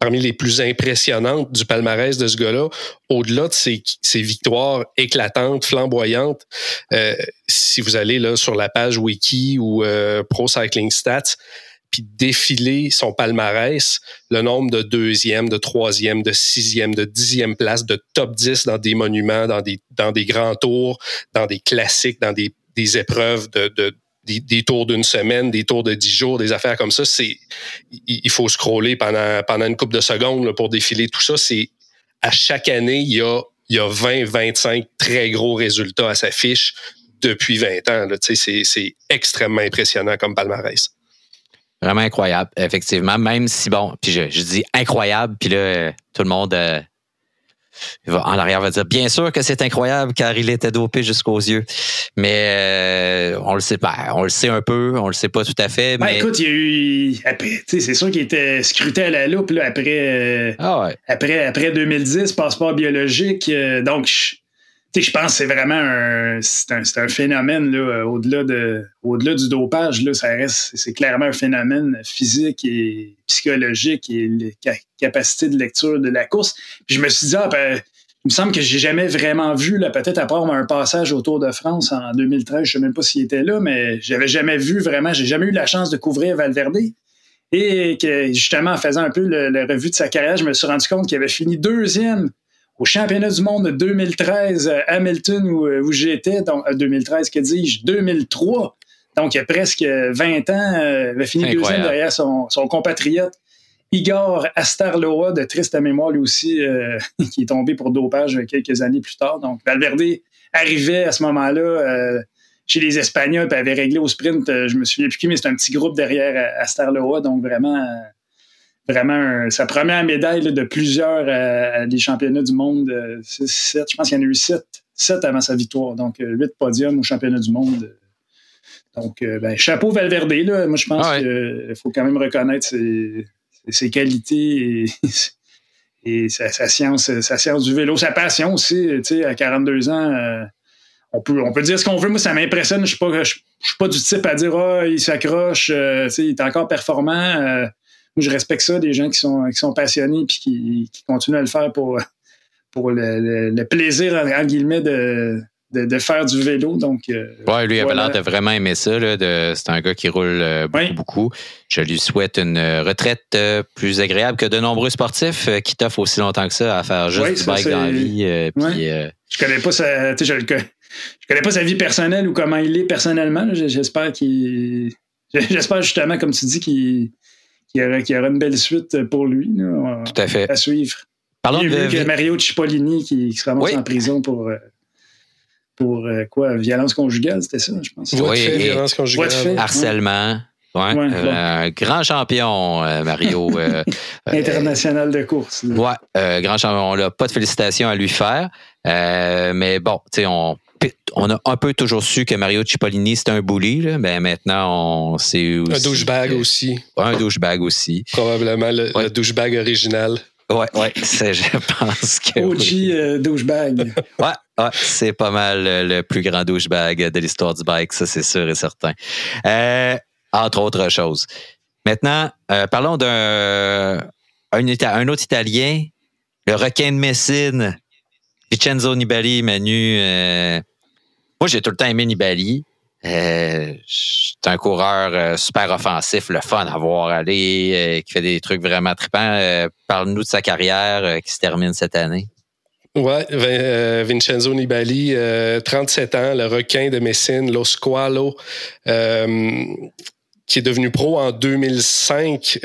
parmi les plus impressionnantes du palmarès de ce gars-là, au-delà de ses, victoires éclatantes, flamboyantes. Euh, si vous allez là sur la page wiki ou Pro Cycling Stats, puis défiler son palmarès, le nombre de deuxième, de troisième, de sixième, de dixième place, de top 10 dans des monuments, dans des, dans des grands tours, dans des classiques, dans des, des épreuves de, de des, tours d'une semaine, des tours de dix jours, des affaires comme ça, c'est il faut scroller pendant pendant une couple de secondes pour défiler tout ça. C'est à chaque année, il y a il y a 20, 25 très gros résultats à sa fiche depuis 20 ans. C'est extrêmement impressionnant comme palmarès. Vraiment incroyable, effectivement. Même si, bon, puis je, dis incroyable, puis là, tout le monde euh, en arrière va dire bien sûr que c'est incroyable car il était dopé jusqu'aux yeux. Mais euh, on le sait pas. On le sait un peu, on le sait pas tout à fait. Ben, mais... écoute, il y a eu. C'est sûr qu'il était scruté à la loupe là, après, euh, ah après, après 2010, passeport biologique. donc, je pense que c'est vraiment un, c'est un, phénomène là, au-delà de, au-delà du dopage là, ça reste, c'est clairement un phénomène physique et psychologique et capacité de lecture de la course. Puis je me suis dit, ah, ben, il me semble que j'ai jamais vraiment vu, là, peut-être à part un passage au Tour de France en 2013, je sais même pas s'il était là, mais j'avais jamais vu vraiment, j'ai jamais eu la chance de couvrir Valverde. Et que justement, en faisant un peu la revue de sa carrière, je me suis rendu compte qu'il avait fini deuxième au championnat du monde de 2013 à Hamilton où, euh, où j'étais, donc 2013, que dis-je, 2003. Donc, il y a presque 20 ans, euh, il avait fini deuxième derrière son, son, compatriote Igor Astarloa, de triste mémoire lui aussi, euh, qui est tombé pour dopage quelques années plus tard. Donc, Valverde arrivait à ce moment-là chez les Espagnols, puis avait réglé au sprint, je me souviens plus qui, mais c'est un petit groupe derrière Astarloa, donc vraiment vraiment sa première médaille de plusieurs euh, des championnats du monde. Euh, je pense qu'il y en a eu sept, sept avant sa victoire. Donc, euh, huit podiums au championnat du monde. Donc, ben, chapeau Valverde. Là. Moi, je pense ah qu'il faut quand même reconnaître ses, qualités et, sa, science, sa science du vélo, sa passion aussi. À 42 ans, on, peut, on peut dire ce qu'on veut. Moi, ça m'impressionne. Je ne suis, suis, pas du type à dire ah, il s'accroche, il est encore performant je respecte ça, des gens qui sont, qui sont passionnés et qui, qui continuent à le faire pour, pour le, plaisir, en guillemets, de, de, faire du vélo. Donc, euh, ouais, lui, il avait l'air de vraiment aimer ça. c'est un gars qui roule euh, beaucoup, beaucoup. Je lui souhaite une retraite euh, plus agréable que de nombreux sportifs qui t'offrent aussi longtemps que ça à faire juste du bike dans la vie. je connais pas sa, je, je connais pas sa vie personnelle ou comment il est personnellement. J'espère qu'il. J'espère justement, comme tu dis, qu'il qu'il y, aura, une belle suite pour lui. Tout à fait. À suivre. Parlons de... Mario Cipollini qui, se ramasse en prison pour, euh, pour euh, quoi? Violence conjugale, c'était ça, je pense. Oui, violence conjugale. Harcèlement. Ouais, euh, grand champion, Mario. International de course. Ouais, grand champion. On n'a pas de félicitations à lui faire. mais bon, tu sais, on on a un peu toujours su que Mario Cipollini, c'était un bully, mais ben, maintenant, on sait aussi. Un douchebag aussi. un douchebag aussi. Probablement le, douchebag original. Ouais, ouais, je pense que. OG euh, douchebag. ouais, ouais, c'est pas mal le plus grand douchebag de l'histoire du bike, ça, c'est sûr et certain. Euh, entre autres choses. Maintenant, euh, parlons d'un un, autre Italien, le requin de Messine, Vincenzo Nibali, Manu. Moi, j'ai tout le temps aimé Nibali. Euh, c'est un coureur euh, super offensif, le fun à voir aller, euh, qui fait des trucs vraiment trippants. Parle-nous de sa carrière qui se termine cette année. Ouais, Vincenzo Nibali, 37 ans, le requin de Messine, Lo Squalo, qui est devenu pro en 2005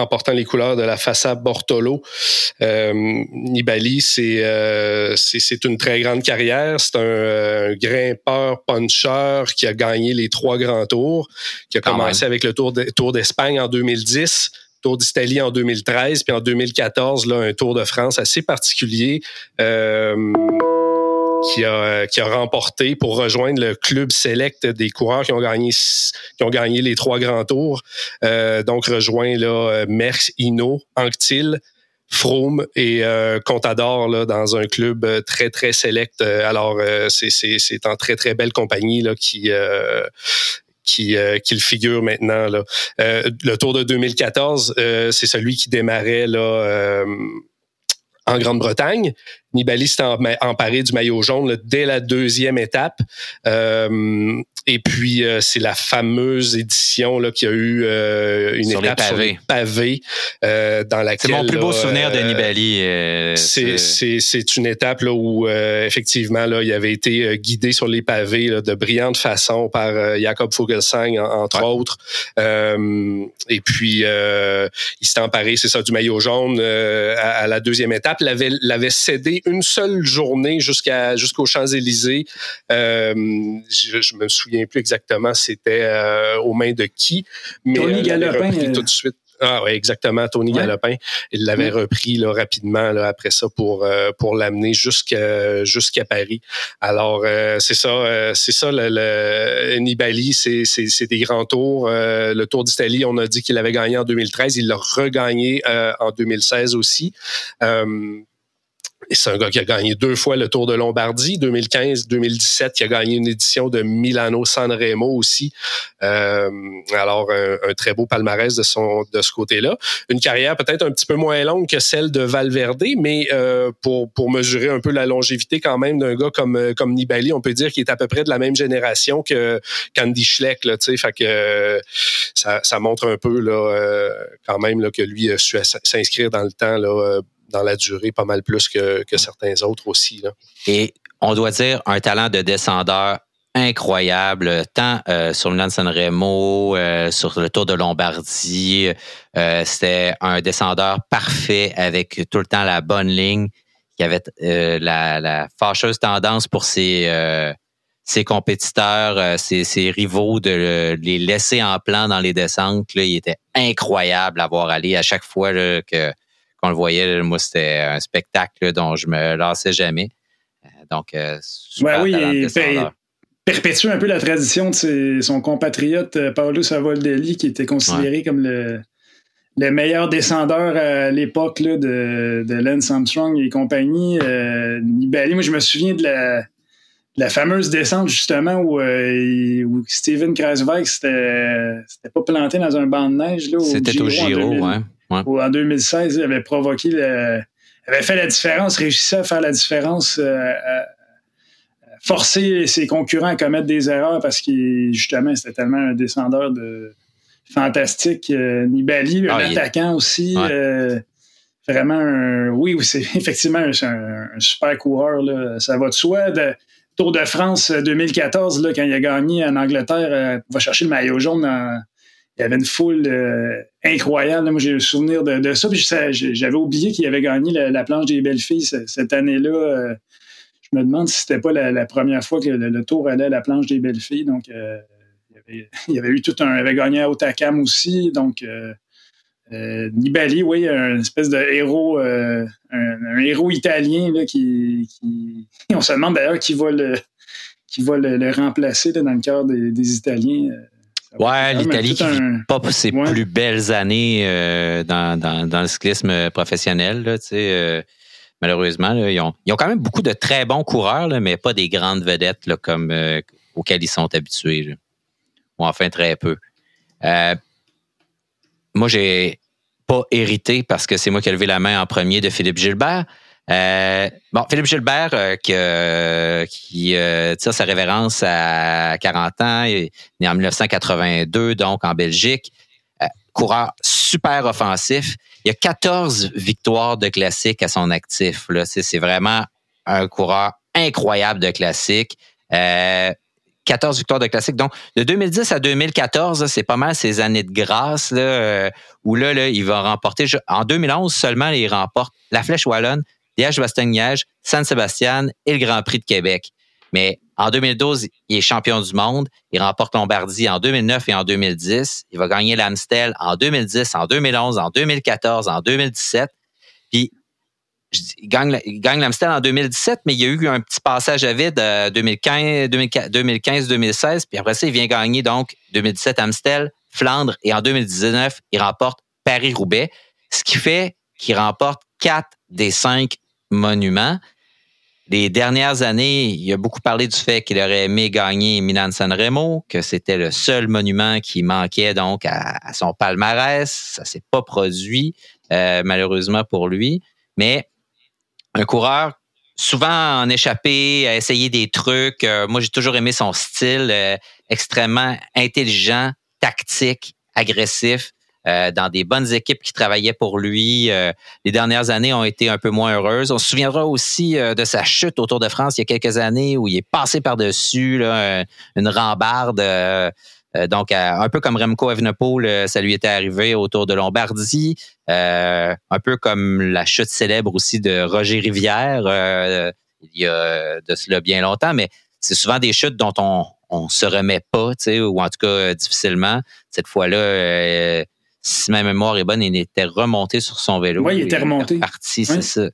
en portant les couleurs de la façade Bortolo. Euh, Nibali, euh, c'est une très grande carrière. C'est un, grimpeur puncher qui a gagné les trois grands tours, qui a commencé avec le Tour d'Espagne en 2010. Tour d'Italie en 2013, puis en 2014, là, un Tour de France assez particulier. Euh, qui a, qui a remporté pour rejoindre le club select des coureurs qui ont gagné qui ont gagné les trois grands tours. Euh, donc rejoint là Merckx, Hino, Anctil, Froome et euh, Contador là, dans un club euh, très très select. Euh, alors euh, c'est en très très belle compagnie là qui qui, qui, le figure maintenant. Là. le Tour de 2014, c'est celui qui démarrait là, en Grande-Bretagne. Nibali s'est emparé du maillot jaune dès la deuxième étape. Euh, et puis, euh, c'est la fameuse édition là, qui a eu euh, une sur étape les pavés. sur dans laquelle... C'est mon plus beau souvenir de Nibali. c'est une étape là, où, effectivement, là, il avait été guidé sur les pavés de brillante façon par Jacob Fogelsang, entre autres. et puis, il s'est emparé, c'est ça, du maillot jaune à, la deuxième étape. L'avait cédé une seule journée jusqu'à jusqu'aux Champs-Élysées. Euh, je, je me souviens plus exactement c'était euh, aux mains de qui, mais Tony Galopin tout de suite. Ah oui, exactement, Tony Galopin. Il l'avait repris là, rapidement là, après ça pour euh, pour l'amener jusqu'à jusqu'à Paris. Alors c'est ça, c'est ça le, le Nibali, c'est c'est des grands tours. le Tour d'Italie, on a dit qu'il avait gagné en 2013, il l'a regagné en 2016 aussi. C'est un gars qui a gagné deux fois le Tour de Lombardie, 2015-2017, qui a gagné une édition de Milano Sanremo aussi. Euh, alors, un, très beau palmarès de, son, de ce côté-là. Une carrière peut-être un petit peu moins longue que celle de Valverde, mais euh, pour, pour mesurer un peu la longévité quand même d'un gars comme, comme Nibali, on peut dire qu'il est à peu près de la même génération que Candy Schleck. Là, fait que ça, ça, montre un peu là, euh, quand même là, que lui a su s'inscrire dans le temps là, dans la durée pas mal plus que, certains autres aussi. Et on doit dire un talent de descendeur incroyable, tant euh, sur Milan San Remo, euh, sur le Tour de Lombardie. Euh, c'était un descendeur parfait avec tout le temps la bonne ligne, qui avait la, fâcheuse tendance pour ses, ses compétiteurs, ses, rivaux de, les laisser en plan dans les descentes. il était incroyable à voir aller à chaque fois que qu'on le voyait, moi, c'était un spectacle dont je me lassais jamais. Euh, donc, euh, super oui, il perpétue un peu la tradition de son compatriote euh, Paolo Savoldelli, qui était considéré comme le, le meilleur descendeur à l'époque de, de Lance Armstrong et compagnie. Nibali, moi, je me souviens de la, la fameuse descente, justement, où, Steven Kreiswijk s'était pas planté dans un banc de neige. C'était au Giro, en 2016, il avait provoqué le, avait fait la différence, réussissait à faire la différence, euh, forcer ses concurrents à commettre des erreurs parce qu'il justement c'était tellement un descendeur de fantastique. Euh, Nibali, un ah, attaquant aussi. Euh, vraiment un, oui, c'est effectivement un, super coureur. Ça va de soi. De, Tour de France 2014, là, quand il a gagné en Angleterre, il va chercher le maillot jaune en, il y avait une foule euh, incroyable. Moi, j'ai le souvenir de, ça. j'avais oublié qu'il avait gagné la, planche des belles filles cette année-là. Euh, je me demande si c'était pas la, première fois que le, tour allait à la planche des belles filles. Donc, euh, il, y avait, eu tout un. Il avait gagné à Otakam aussi. Donc, Nibali, oui, un espèce de héros, un, héros italien qui, On se demande d'ailleurs qui va le, qui va le, remplacer dans le cœur des Italiens. Ouais, l'Italie qui vit pas ses plus belles années euh, dans, dans, le cyclisme professionnel. Là, euh, malheureusement, ils, ont, ils, ont, quand même beaucoup de très bons coureurs, là, mais pas des grandes vedettes là, comme euh, auxquelles ils sont habitués. Ou enfin très peu. moi, j'ai pas hérité parce que c'est moi qui ai levé la main en premier de Philippe Gilbert. Euh, bon, Philippe Gilbert, euh, qui euh, tire sa révérence à 40 ans, est né en 1982, donc en Belgique. coureur super offensif. Il a 14 victoires de classique à son actif. C'est, vraiment un coureur incroyable de classique. 14 victoires de classique. Donc, de 2010 à 2014, c'est pas mal ces années de grâce là, où là, là, il va remporter. En 2011 seulement, il remporte la Flèche Wallonne, Liège-Bastogne-Liège, San-Sébastien et le Grand Prix de Québec. Mais en 2012, il est champion du monde. Il remporte Lombardie en 2009 et en 2010. Il va gagner l'Amstel en 2010, en 2011, en 2014, en 2017. Puis, il gagne, l'Amstel en 2017, mais il y a eu un petit passage à vide 2015, 2016. Puis après ça, il vient gagner donc 2017 Amstel, Flandre et en 2019, il remporte Paris-Roubaix. Ce qui fait qu'il remporte quatre des cinq monuments. Les dernières années, il a beaucoup parlé du fait qu'il aurait aimé gagner Milan San Remo, que c'était le seul monument qui manquait donc à, son palmarès. Ça s'est pas produit, euh, malheureusement pour lui. Mais un coureur souvent en échappé, à essayer des trucs. Euh, moi, j'ai toujours aimé son style euh, extrêmement intelligent, tactique, agressif. Euh, dans des bonnes équipes qui travaillaient pour lui. Euh, les dernières années ont été un peu moins heureuses. On se souviendra aussi euh, de sa chute autour de France il y a quelques années où il est passé par-dessus une rambarde. donc, un peu comme Remco Evenepoel, ça lui était arrivé autour de Lombardie. un peu comme la chute célèbre aussi de Roger Rivière il y a de cela bien longtemps, mais c'est souvent des chutes dont on on se remet pas, ou en tout cas difficilement. Cette fois-là, si ma mémoire est bonne, il était remonté sur son vélo. Oui, il était remonté. Parti, c'est ça.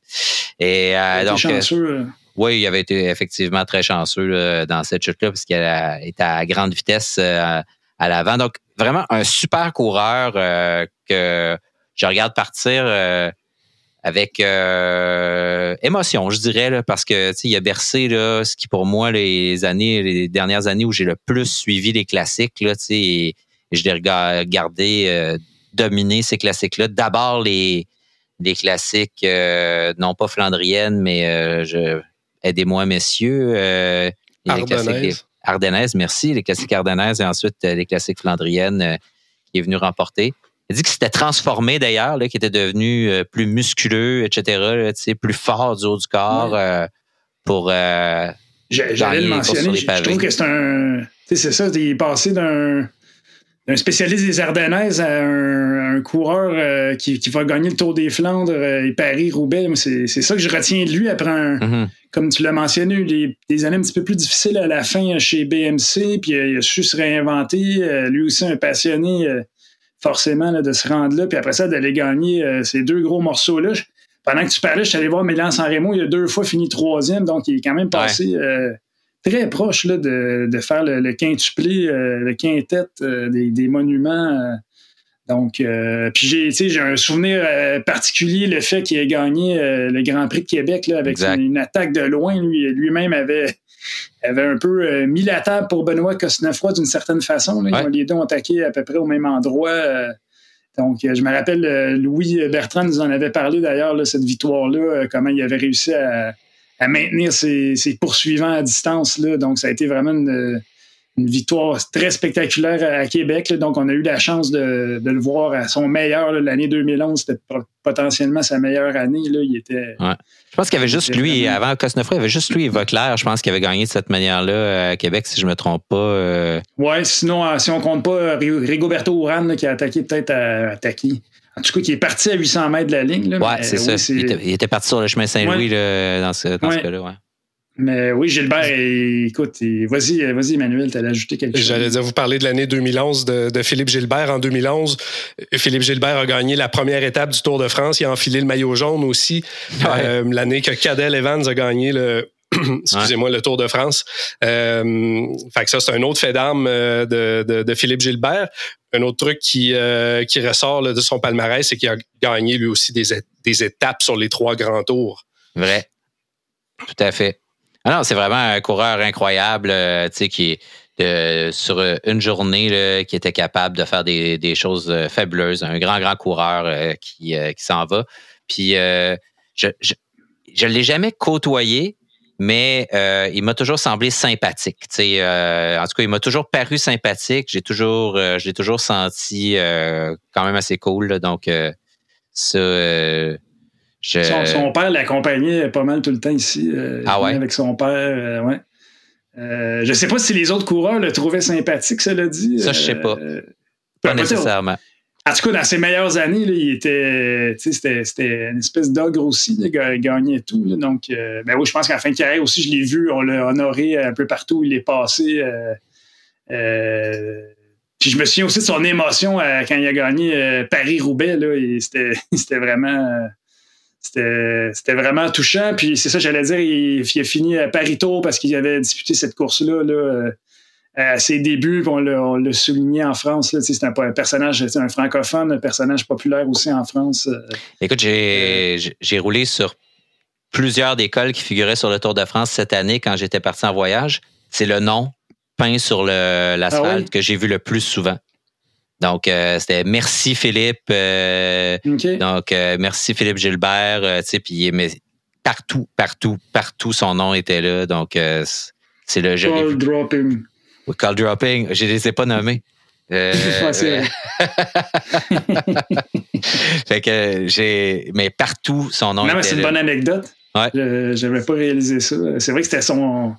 Et euh, donc, euh, chanceux. Euh. oui, il avait été effectivement très chanceux dans cette chute-là parce qu'il était à grande vitesse à l'avant. Donc, vraiment un super coureur que je regarde partir avec émotion, je dirais, là, parce que il a bercé là, ce qui pour moi les années, les dernières années où j'ai le plus suivi les classiques, là, et, et je l'ai regardé dominer ces classiques-là. D'abord les les classiques, euh, non pas flandriennes, mais euh, je, aidez-moi, messieurs. Euh, Ardennaises. merci. Les classiques ardennaises et ensuite les classiques flandriennes qui est venu remporter. Il dit que c'était transformé d'ailleurs, qui était devenu plus musculeux, etc., plus fort du haut du corps pour. J'allais le mentionner. Je, trouve que c'est un. C'est ça, il est passé d'un un spécialiste des Ardennaises à un, coureur euh, qui, va gagner le Tour des Flandres euh, et Paris-Roubaix. C'est ça que je retiens de lui après, mm-hmm. comme tu l'as mentionné, des années un petit peu plus difficiles à la fin chez BMC, puis euh, il a su se réinventer. lui aussi, un passionné, forcément, de se rendre là, puis après ça, d'aller gagner ces deux gros morceaux-là. Pendant que tu parlais, je suis allé voir Mélan-San Remo, il a deux fois fini troisième, donc il est quand même passé très proche là, de, de, faire le, le quintuplé, euh, le quintet euh, des, des, monuments. Euh. donc, puis j'ai, j'ai un souvenir particulier, le fait qu'il ait gagné le Grand Prix de Québec là, avec une, attaque de loin. Lui, lui-même avait, avait un peu mis la table pour Benoît Cosnefroy d'une certaine façon. Là. Les deux ont attaqué à peu près au même endroit. donc, je me rappelle, Louis Bertrand nous en avait parlé d'ailleurs, cette victoire-là, comment il avait réussi à, à maintenir ses, poursuivants à distance. Là. Donc, ça a été vraiment une, victoire très spectaculaire à Québec. Donc, on a eu la chance de, le voir à son meilleur. L'année 2011, c'était potentiellement sa meilleure année. Là. Il était. Je pense qu'il y avait juste lui, avant Cosnefroy, il y avait juste lui et Vauclair, je pense, qu'il avait gagné de cette manière-là à Québec, si je ne me trompe pas. Euh. Oui, sinon, euh, si on ne compte pas Rigoberto Urán, qui a attaqué peut-être à attaquer en tout cas, qui est parti à 800 mètres de la ligne. Oui, c'est ça. il, était, parti sur le chemin Saint-Louis dans ce, dans ce cas-là. Ouais. Mais oui, Gilbert, écoute, vas-y, vas-y, Emmanuel, tu allais ajouter quelque chose. J'allais dire, vous parler de l'année 2011 de, Philippe Gilbert. En 2011, Philippe Gilbert a gagné la première étape du Tour de France. Il a enfilé le maillot jaune aussi. Euh, l'année que Cadel Evans a gagné le, excusez-moi, le Tour de France. Euh, fait que ça, c'est un autre fait d'armes euh, de, de, Philippe Gilbert. Un autre truc qui, euh, qui ressort de son palmarès, c'est qu'il a gagné lui aussi des, des étapes sur les trois grands tours. Vrai. Tout à fait. Ah c'est vraiment un coureur incroyable, tu sais, qui est sur une journée qui était capable de faire des, des, choses fabuleuses. Un grand, grand coureur qui, qui s'en va. Puis, je ne l'ai jamais côtoyé, mais euh, il m'a toujours semblé sympathique. Euh, en tout cas, il m'a toujours paru sympathique. J'ai toujours, euh, je l'ai toujours senti quand même assez cool. donc, ça. Je... Son, père l'accompagnait pas mal tout le temps ici. ah ouais? Avec son père, ouais. je sais pas si les autres coureurs le trouvaient sympathique, cela dit. Ça, je sais pas. pas nécessairement. En tout cas, dans ses meilleures années, il était, c'était, une espèce d'ogre aussi. il gagnait tout. donc, euh, ben oui, je pense qu'en fin de carrière aussi, je l'ai vu. On l'a honoré un peu partout où il est passé. Euh, euh, puis je me souviens aussi de son émotion quand il a gagné Paris-Roubaix. c'était, c'était vraiment. C'était, vraiment touchant. Puis c'est ça, j'allais dire, il, a fini à Paris-Tour parce qu'il avait disputé cette course-là. Là, à ses débuts, on l'a souligné en France. C'est un, un, personnage, un francophone, un personnage populaire aussi en France. Euh. Écoute, j'ai roulé sur plusieurs d'écoles qui figuraient sur le Tour de France cette année quand j'étais parti en voyage. C'est le nom peint sur l'asphalte ah que j'ai vu le plus souvent. Donc, euh, c'était merci Philippe. Euh, donc, merci Philippe Gilbert. tu sais, puis mais partout, partout, partout, son nom était là. Donc, c'est le dropping. Call dropping, je ne les ai pas nommés. Euh, fait que j'ai. Mais partout, son nom. Non, mais c'est une bonne anecdote. Ouais. Je n'avais pas réalisé ça. C'est vrai que c'était son.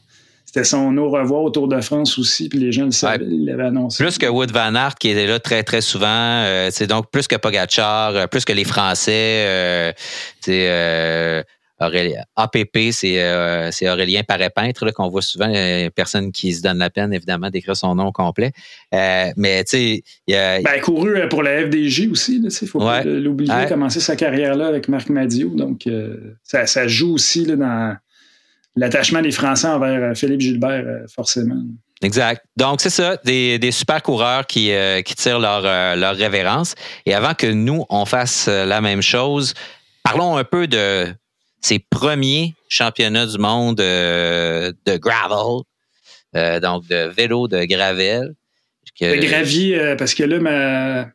C'était son au revoir au Tour de France aussi, puis les gens le savaient, il l'avaient annoncé. Plus que Wood Van Aert, qui était là très, très souvent. c'est euh, donc plus que Pogachar, euh, plus que les Français. c'est APP, euh, c'est Aurélien Paré-Peintre qu'on voit souvent, une personne qui se donne la peine, évidemment, d'écrire son nom complet. Euh, mais tu sais, il a. Ben, couru euh, pour la FDJ aussi, il faut pas l'oublier, ouais. commencer sa carrière-là avec Marc Madio. Donc, ça, joue aussi dans l'attachement des Français envers Philippe Gilbert, forcément. Exact. Donc, c'est ça, des, super coureurs qui, qui tirent leur, leur révérence. Et avant que nous, on fasse la même chose, parlons un peu de ses premiers championnats du monde de gravel, donc de vélo de gravel. Que... De gravier, parce que là, ma,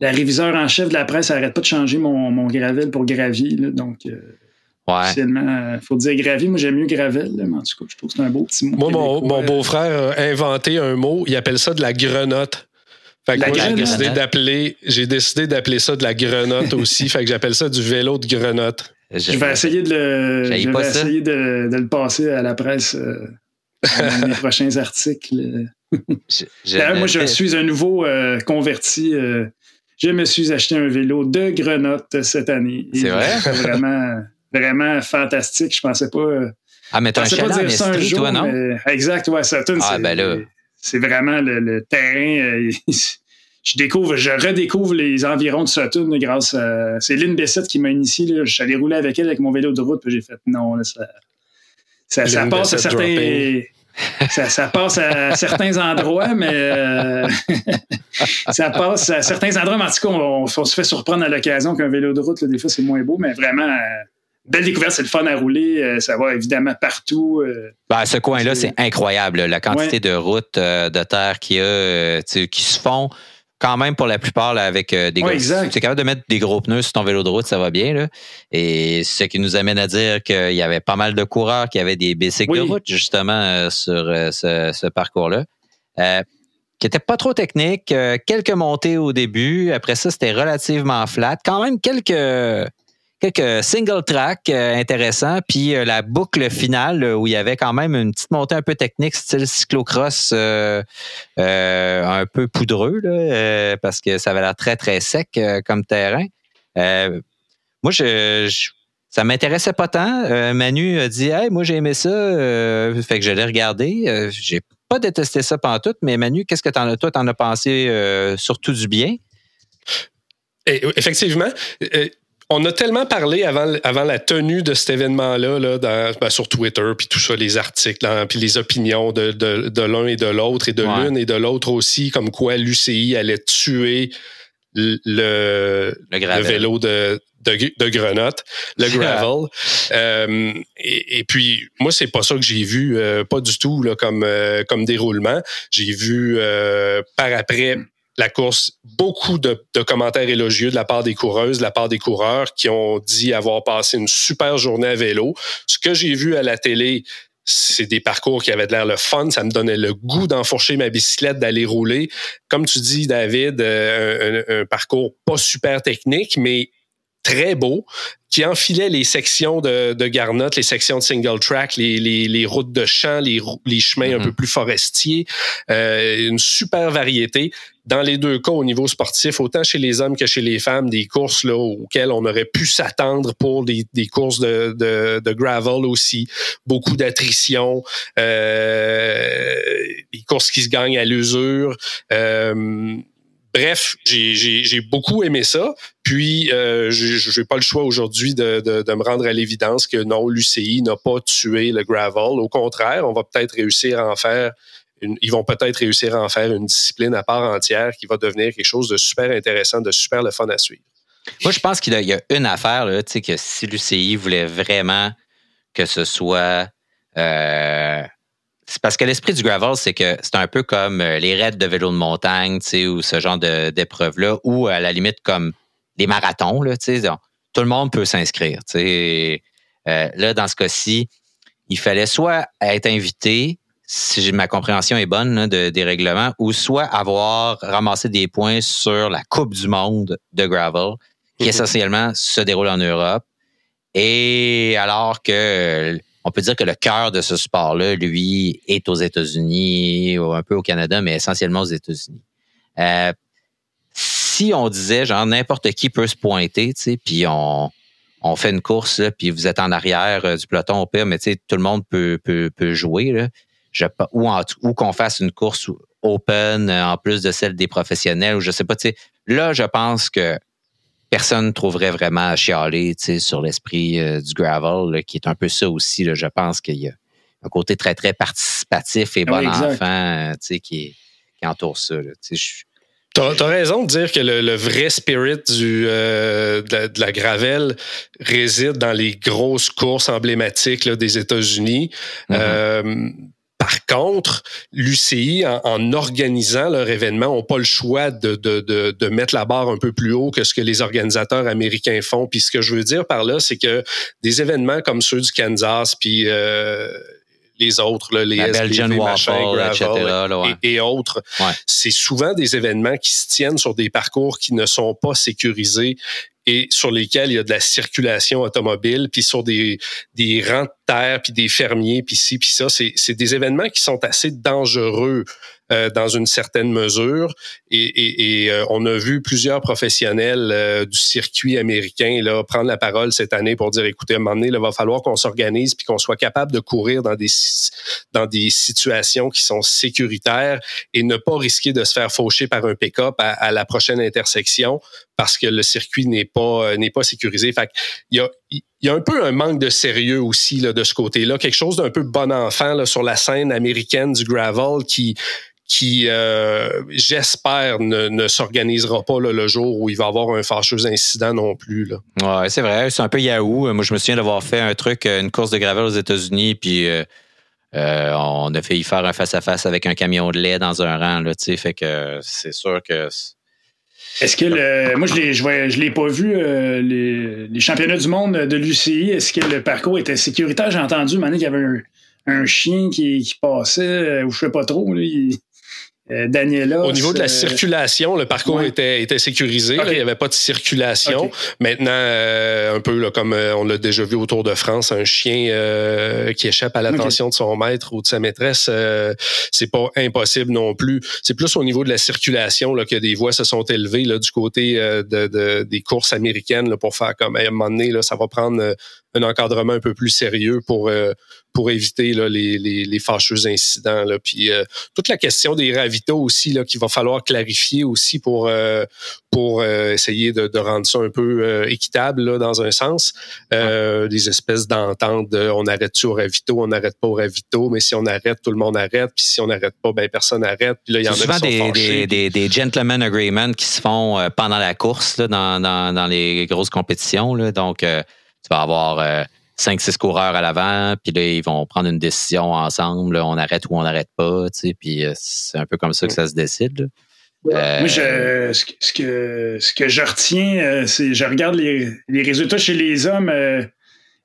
la réviseur en chef de la presse n'arrête pas de changer mon, mon gravel pour gravier. donc, euh, ouais. il euh, faut dire gravier. Moi, j'aime mieux gravel, mais en tout cas, je trouve que c'est un beau petit mot. Moi, mon, mon beau-frère a inventé un mot, il appelle ça de la grenotte. Fait que moi, j'ai décidé d'appeler, j'ai décidé d'appeler ça de la grenotte aussi. fait que j'appelle ça du vélo de grenotte. Je vais essayer de le, je vais essayer de, de, le passer à la presse euh, dans mes prochains articles. moi, je suis un nouveau euh, converti je me suis acheté un vélo de Grenotte cette année. C'est vrai? Vraiment, vraiment fantastique. Je pensais pas. Ah, mais t'as un chalet en Estrie, toi, non? exact, ouais, Sutton. Ah, ben là. C'est vraiment le, terrain. Je découvre, je redécouvre les environs de Sutton grâce à. C'est Lynn Bessette qui m'a initié. Là. Je suis allé rouler avec elle avec mon vélo de route, puis j'ai fait non, ça. Ça, ça passe à certains ça, passe à certains endroits, mais euh, ça passe à certains endroits. Mais en tout cas, on, se fait surprendre à l'occasion qu'un vélo de route, des fois, c'est moins beau, mais vraiment, euh, belle découverte, c'est le fun à rouler. Euh, ça va évidemment partout. Ben, ce coin-là, c'est incroyable. La quantité de routes de terre qu'il y a, qui se font quand même pour la plupart avec euh, des ouais, gros. Tu es capable de mettre des gros pneus sur ton vélo de route, ça va bien. Là. Et ce qui nous amène à dire qu'il y avait pas mal de coureurs qui avaient des bicycles de route justement euh, sur euh, ce, ce parcours-là. qui n'était pas trop technique, quelques montées au début. Après ça, c'était relativement flat. Quand même quelques quelques single track euh, intéressants, puis euh, la boucle finale où il y avait quand même une petite montée un peu technique, style cyclocross, euh, un peu poudreux, là, parce que ça avait l'air très, très sec comme terrain. moi, je, je ça m'intéressait pas tant. Manu a dit Hey, moi j'ai aimé ça. fait que je l'ai regardé. j'ai pas détesté ça pendant tout, mais Manu, qu'est-ce que t'en, toi, t'en as pensé surtout du bien? Effectivement, on a tellement parlé avant, avant la tenue de cet événement-là là, ben, sur Twitter, puis tout ça, les articles, hein, puis les opinions de, de, l'un et de l'autre, et de l'une et de l'autre aussi, comme quoi l'UCI allait tuer le, le, vélo de, de, de Grenotte, le gravel. euh, et, puis, moi, c'est pas ça que j'ai vu, euh, pas du tout là, comme, euh, comme déroulement. J'ai vu par après la course, beaucoup de, commentaires élogieux de la part des coureuses, de la part des coureurs qui ont dit avoir passé une super journée à vélo. Ce que j'ai vu à la télé, c'est des parcours qui avaient l'air le fun. Ça me donnait le goût d'enfourcher ma bicyclette, d'aller rouler. Comme tu dis, David, euh, un, un, parcours pas super technique, mais très beau, qui enfilait les sections de, de les sections de single track, les, les, les routes de champs, les, les chemins un mhm. peu plus forestiers, euh, une super variété. Dans les deux cas, au niveau sportif, autant chez les hommes que chez les femmes, des courses là, auxquelles on aurait pu s'attendre pour des, des courses de, de, de, gravel aussi, beaucoup d'attrition, euh, des courses qui se gagnent à l'usure. Euh, Bref, j'ai beaucoup aimé ça. Puis, euh, je n'ai pas le choix aujourd'hui de, me rendre à l'évidence que non, l'UCI n'a pas tué le gravel. Au contraire, on va peut-être réussir à en faire ils vont peut-être réussir à en faire une discipline à part entière qui va devenir quelque chose de super intéressant, de super le fun à suivre. Moi, je pense qu'il y a une affaire, là, que si l'UCI voulait vraiment que ce soit euh, c'est parce que l'esprit du gravel, c'est que c'est un peu comme euh, les raids de vélo de montagne, tu sais, ou ce genre d'épreuves-là, ou à la limite comme les marathons, là, tu sais, tout le monde peut s'inscrire, tu sais. Euh, là, dans ce cas-ci, il fallait soit être invité, si ma compréhension est bonne de, des règlements, ou soit avoir ramassé des points sur la Coupe du monde de gravel, qui mm-hmm. essentiellement se déroule en Europe. Et alors que on peut dire que le cœur de ce sport-là, lui, est aux États-Unis, un peu au Canada, mais essentiellement aux États-Unis. Euh, si on disait, genre, n'importe qui peut se pointer, tu sais, puis on, on fait une course, puis vous êtes en arrière euh, du peloton au pire, mais tu sais, tout le monde peut, peut, peut jouer, là. Ou, ou qu'on fasse une course open euh, en plus de celle des professionnels, ou je sais pas, tu sais. Là, je pense que personne trouverait vraiment à chialer sur l'esprit euh, du gravel, qui est un peu ça aussi. Là, je pense qu'il y a un côté très, très participatif et bon enfant euh, qui, qui entoure ça. Tu as, raison de dire que le, vrai spirit du, euh, de, la, Gravel réside dans les grosses courses emblématiques des États-Unis. Mm-hmm. Euh, par contre, l'UCI, en, organisant leur événement, n'ont pas le choix de, de, de, de, mettre la barre un peu plus haut que ce que les organisateurs américains font. Puis ce que je veux dire par là, c'est que des événements comme ceux du Kansas, puis euh, les autres, là, les la Belgian Waffle, et, autres. C'est souvent des événements qui se tiennent sur des parcours qui ne sont pas sécurisés et sur lesquels il y a de la circulation automobile, puis sur des, des rangs de terre, puis des fermiers, puis ci, puis ça. C'est des événements qui sont assez dangereux euh, dans une certaine mesure. Et, et, euh, on a vu plusieurs professionnels euh, du circuit américain là, prendre la parole cette année pour dire, écoutez, à un moment donné, il va falloir qu'on s'organise puis qu'on soit capable de courir dans des, dans des situations qui sont sécuritaires et ne pas risquer de se faire faucher par un pick-up à, à la prochaine intersection parce que le circuit n'est pas n'est pas sécurisé. Fait il y a il y a un peu un manque de sérieux aussi là, de ce côté-là, quelque chose d'un peu bon enfant là, sur la scène américaine du gravel qui qui, euh, j'espère, ne, s'organisera pas le jour où il va y avoir un fâcheux incident non plus. Là. Ouais, c'est vrai, c'est un peu Yahoo. Moi, je me souviens d'avoir fait un truc, une course de gravel aux États-Unis, puis euh, euh, on a fait y faire un face-à-face avec un camion de lait dans un rang, là, fait que c'est sûr que... Est-ce que le, moi je l'ai je, l'ai pas vu les, championnats du monde de l'UCI, est-ce que le parcours était sécuritaire? J'ai entendu maintenant qu'il y avait un, chien qui, passait ou je sais pas trop. Là, euh, Daniela. Au niveau de la circulation, le parcours était, était sécurisé. il n'y avait pas de circulation. Maintenant, euh, un peu comme euh, on l'a déjà vu autour de France, un chien qui échappe à l'attention de son maître ou de sa maîtresse, c'est pas impossible non plus. C'est plus au niveau de la circulation là, que des voix se sont élevées là, du côté de, des courses américaines là, pour faire comme à un moment donné, là, ça va prendre un encadrement un peu plus sérieux pour pour éviter là, les, les, les, fâcheux incidents. Là. Puis euh, toute la question des ravitaux aussi, là, qu'il va falloir clarifier aussi pour, euh, pour euh, essayer de, de, rendre ça un peu équitable là, dans un sens. Des espèces d'entente de on arrête-tu au ravito, on n'arrête pas au ravito, mais si on arrête, tout le monde arrête. Puis si on n'arrête pas, ben personne n'arrête. Puis là, il y en a souvent qui sont des, des, des, gentlemen agreements qui se font pendant la course là, dans, dans, dans les grosses compétitions. Là. Donc, tu vas avoir 5-6 coureurs à l'avant, puis là, ils vont prendre une décision ensemble, on arrête ou on n'arrête pas, tu sais, puis euh, c'est un peu comme ça que ça se décide. Moi, je, ce, que, ce que je retiens, euh, c'est je regarde les, les, résultats chez les hommes. Euh,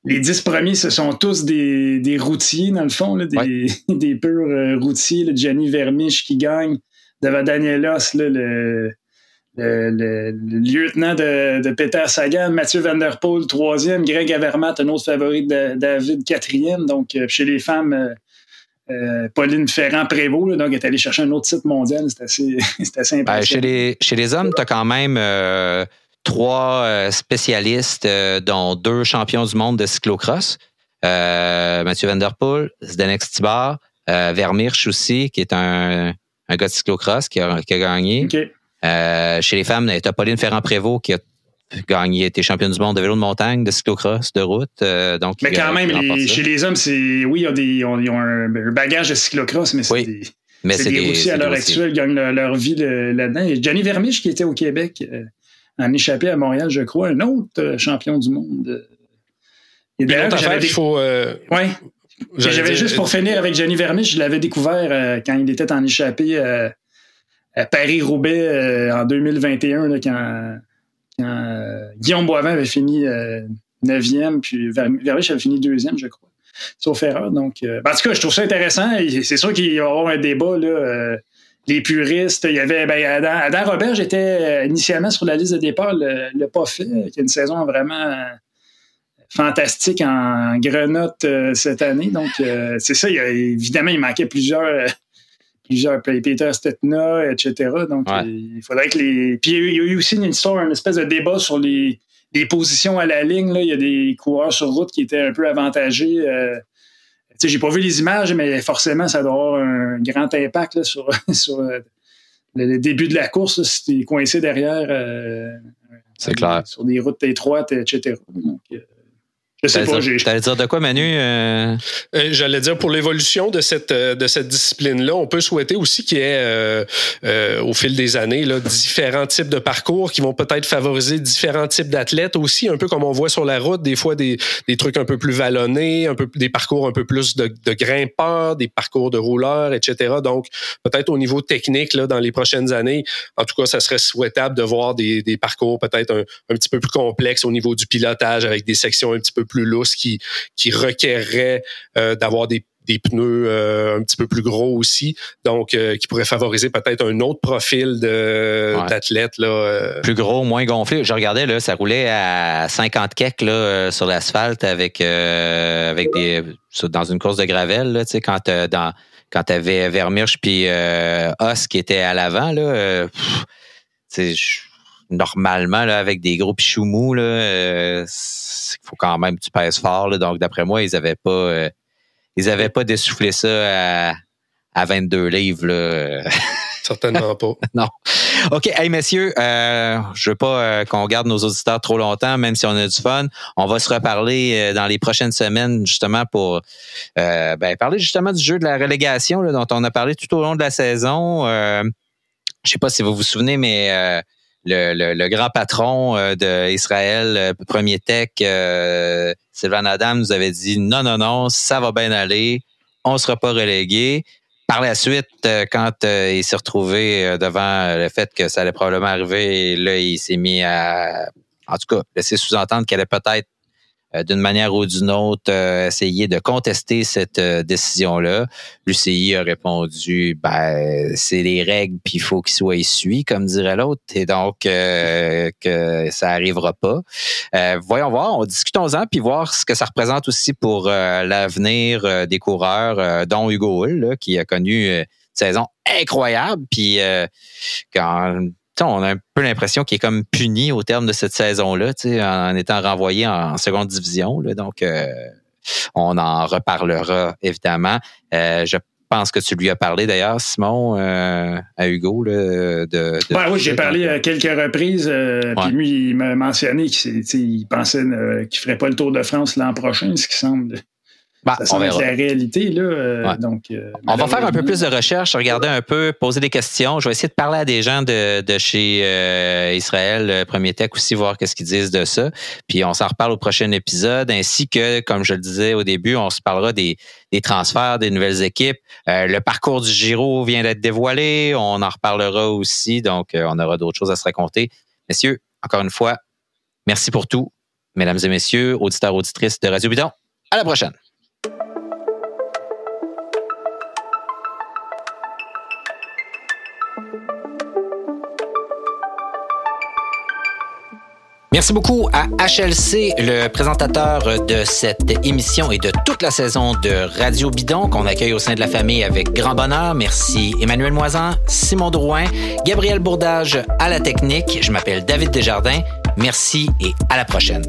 les 10 premiers, ce sont tous des, des routiers, dans le fond, là, des, des purs routiers. Gianni Vermiche qui gagne devant Danielos, là, le, le, lieutenant de, Peter Sagan, Mathieu Van Der Poel, troisième, Greg Avermaet, un autre favori de David, quatrième. Donc, euh, chez les femmes, euh, euh, Pauline Ferrand-Prévot, donc, est allée chercher un autre titre mondial. C'est assez, assez ben, chez, les, chez les hommes, tu as quand même trois spécialistes, dont deux champions du monde de cyclocross. Mathieu Van Der Poel, Zdenek Stibar, Vermirch aussi, qui est un, un gars de cyclocross qui a, gagné. Euh, chez les femmes, tu as Pauline Ferrand-Prévot qui a gagné, été championne du monde de vélo de montagne, de cyclocross, de route. Euh, donc, mais quand même, chez les hommes, c'est oui, ils ont, un, bagage de cyclocross, mais c'est des, mais c'est des, routiers à l'heure actuelle gagnent leur, vie là-dedans. Johnny Vermiche, qui était au Québec, euh, en échappé à Montréal, je crois, un autre champion du monde. Et d'ailleurs, j'avais des... faut. Ouais. J'avais juste pour finir avec Johnny Vermiche, je l'avais découvert quand il était en échappé Paris-Roubaix euh, en 2021, là, quand, euh, Guillaume Boivin avait fini 9e, euh, puis Verviche avait fini 2e, je crois. Sauf erreur. Donc, en tout cas, je trouve ça intéressant. C'est sûr qu'il y aura un débat. Là, les puristes, il y avait ben, Adam, Robert, j'étais initialement sur la liste de départ, le, le pas fait, qui a une saison vraiment fantastique en grenotte cette année. Donc, c'est ça. évidemment, il manquait plusieurs, plusieurs Peter Stetna, etc. Donc, il faudrait que les. Puis il y a eu aussi une histoire, une espèce de débat sur les, les positions à la ligne. Là. Il y a des coureurs sur route qui étaient un peu avantagés. Euh, tu sais, j'ai pas vu les images, mais forcément, ça doit avoir un grand impact là, sur, sur euh, le début de la course, si tu es coincé derrière. Euh, C'est clair. Sur des routes étroites, etc. Donc, Je sais pas. T'allais dire de quoi, Manu? Euh? Euh, j'allais dire pour l'évolution de cette, euh, de cette discipline-là, on peut souhaiter aussi qu'il y ait, au fil des années, là, différents types de parcours qui vont peut-être favoriser différents types d'athlètes aussi, un peu comme on voit sur la route, des fois des, des trucs un peu plus vallonnés, un peu, des parcours un peu plus de, de grimpeurs, des parcours de rouleurs, etc. Donc, peut-être au niveau technique, là, dans les prochaines années, en tout cas, ça serait souhaitable de voir des, des parcours peut-être un, un petit peu plus complexes au niveau du pilotage avec des sections un petit peu plus lousses qui, qui requerraient euh, d'avoir des des pneus euh, un petit peu plus gros aussi, donc euh, qui pourrait favoriser peut-être un autre profil de d'athlète là. Plus gros, moins gonflé. Je regardais là, ça roulait à 50 kek là sur l'asphalte avec avec des dans une course de gravel là, tu sais quand dans quand t'avais Vermirch puis Os qui était à l'avant là, normalement, là, avec des gros pichous mous, là, euh, il faut quand même que tu pèses fort. Là, donc, d'après moi, ils n'avaient pas, euh, ils avaient pas dessoufflé ça à, à 22 livres. Là. Certainement pas. non. OK. Hey, messieurs, euh, je veux pas euh, qu'on garde nos auditeurs trop longtemps, même si on a du fun. On va se reparler dans les prochaines semaines, justement, pour ben, parler justement du jeu de la relégation là, dont on a parlé tout au long de la saison. je sais pas si vous vous souvenez, mais le, grand patron euh, d'Israël, euh, Premier Tech, euh, Sylvain Adam, nous avait dit non, non, non, ça va bien aller, on ne sera pas relégué. Par la suite, quand il s'est retrouvé devant le fait que ça allait probablement arriver, là, il s'est mis à, en tout cas, laisser sous-entendre qu'elle allait peut-être euh, d'une manière ou d'une autre, euh, essayer de contester cette euh, décision-là. L'UCI a répondu, ben, c'est les règles, puis il faut qu'ils soient issus, comme dirait l'autre, et donc que ça arrivera pas. voyons voir, on discutons-en, puis voir ce que ça représente aussi pour l'avenir des coureurs, dont Hugo Hull, qui a connu une saison incroyable, puis quand on a un peu l'impression qu'il est comme puni au terme de cette saison-là, en étant renvoyé en, seconde division. donc, euh, on en reparlera évidemment. Euh, je pense que tu lui as parlé d'ailleurs, Simon, euh, à Hugo. de, oui, j'ai parlé à quelques reprises. Puis lui, il m'a mentionné qu'il pensait qu'il ne ferait pas le Tour de France l'an prochain, ce qui semble bah, ça on la réalité. Là, euh, donc, euh, on va faire un peu plus de recherche, regarder un peu, poser des questions. Je vais essayer de parler à des gens de, de chez euh, Israël, Premier Tech aussi, voir qu'est-ce qu'ils disent de ça. Puis on s'en reparle au prochain épisode, ainsi que, comme je le disais au début, on se parlera des, des transferts, des nouvelles équipes. le parcours du Giro vient d'être dévoilé, on en reparlera aussi, donc on aura d'autres choses à se raconter. Messieurs, encore une fois, merci pour tout. Mesdames et messieurs, auditeurs, auditrices de Radio Bidon, à la prochaine. Merci beaucoup à HLC, le présentateur de cette émission et de toute la saison de Radio Bidon qu'on accueille au sein de la famille avec grand bonheur. Merci Emmanuel Moisan, Simon Drouin, Gabriel Bourdage à la technique. Je m'appelle David Desjardins. Merci et à la prochaine.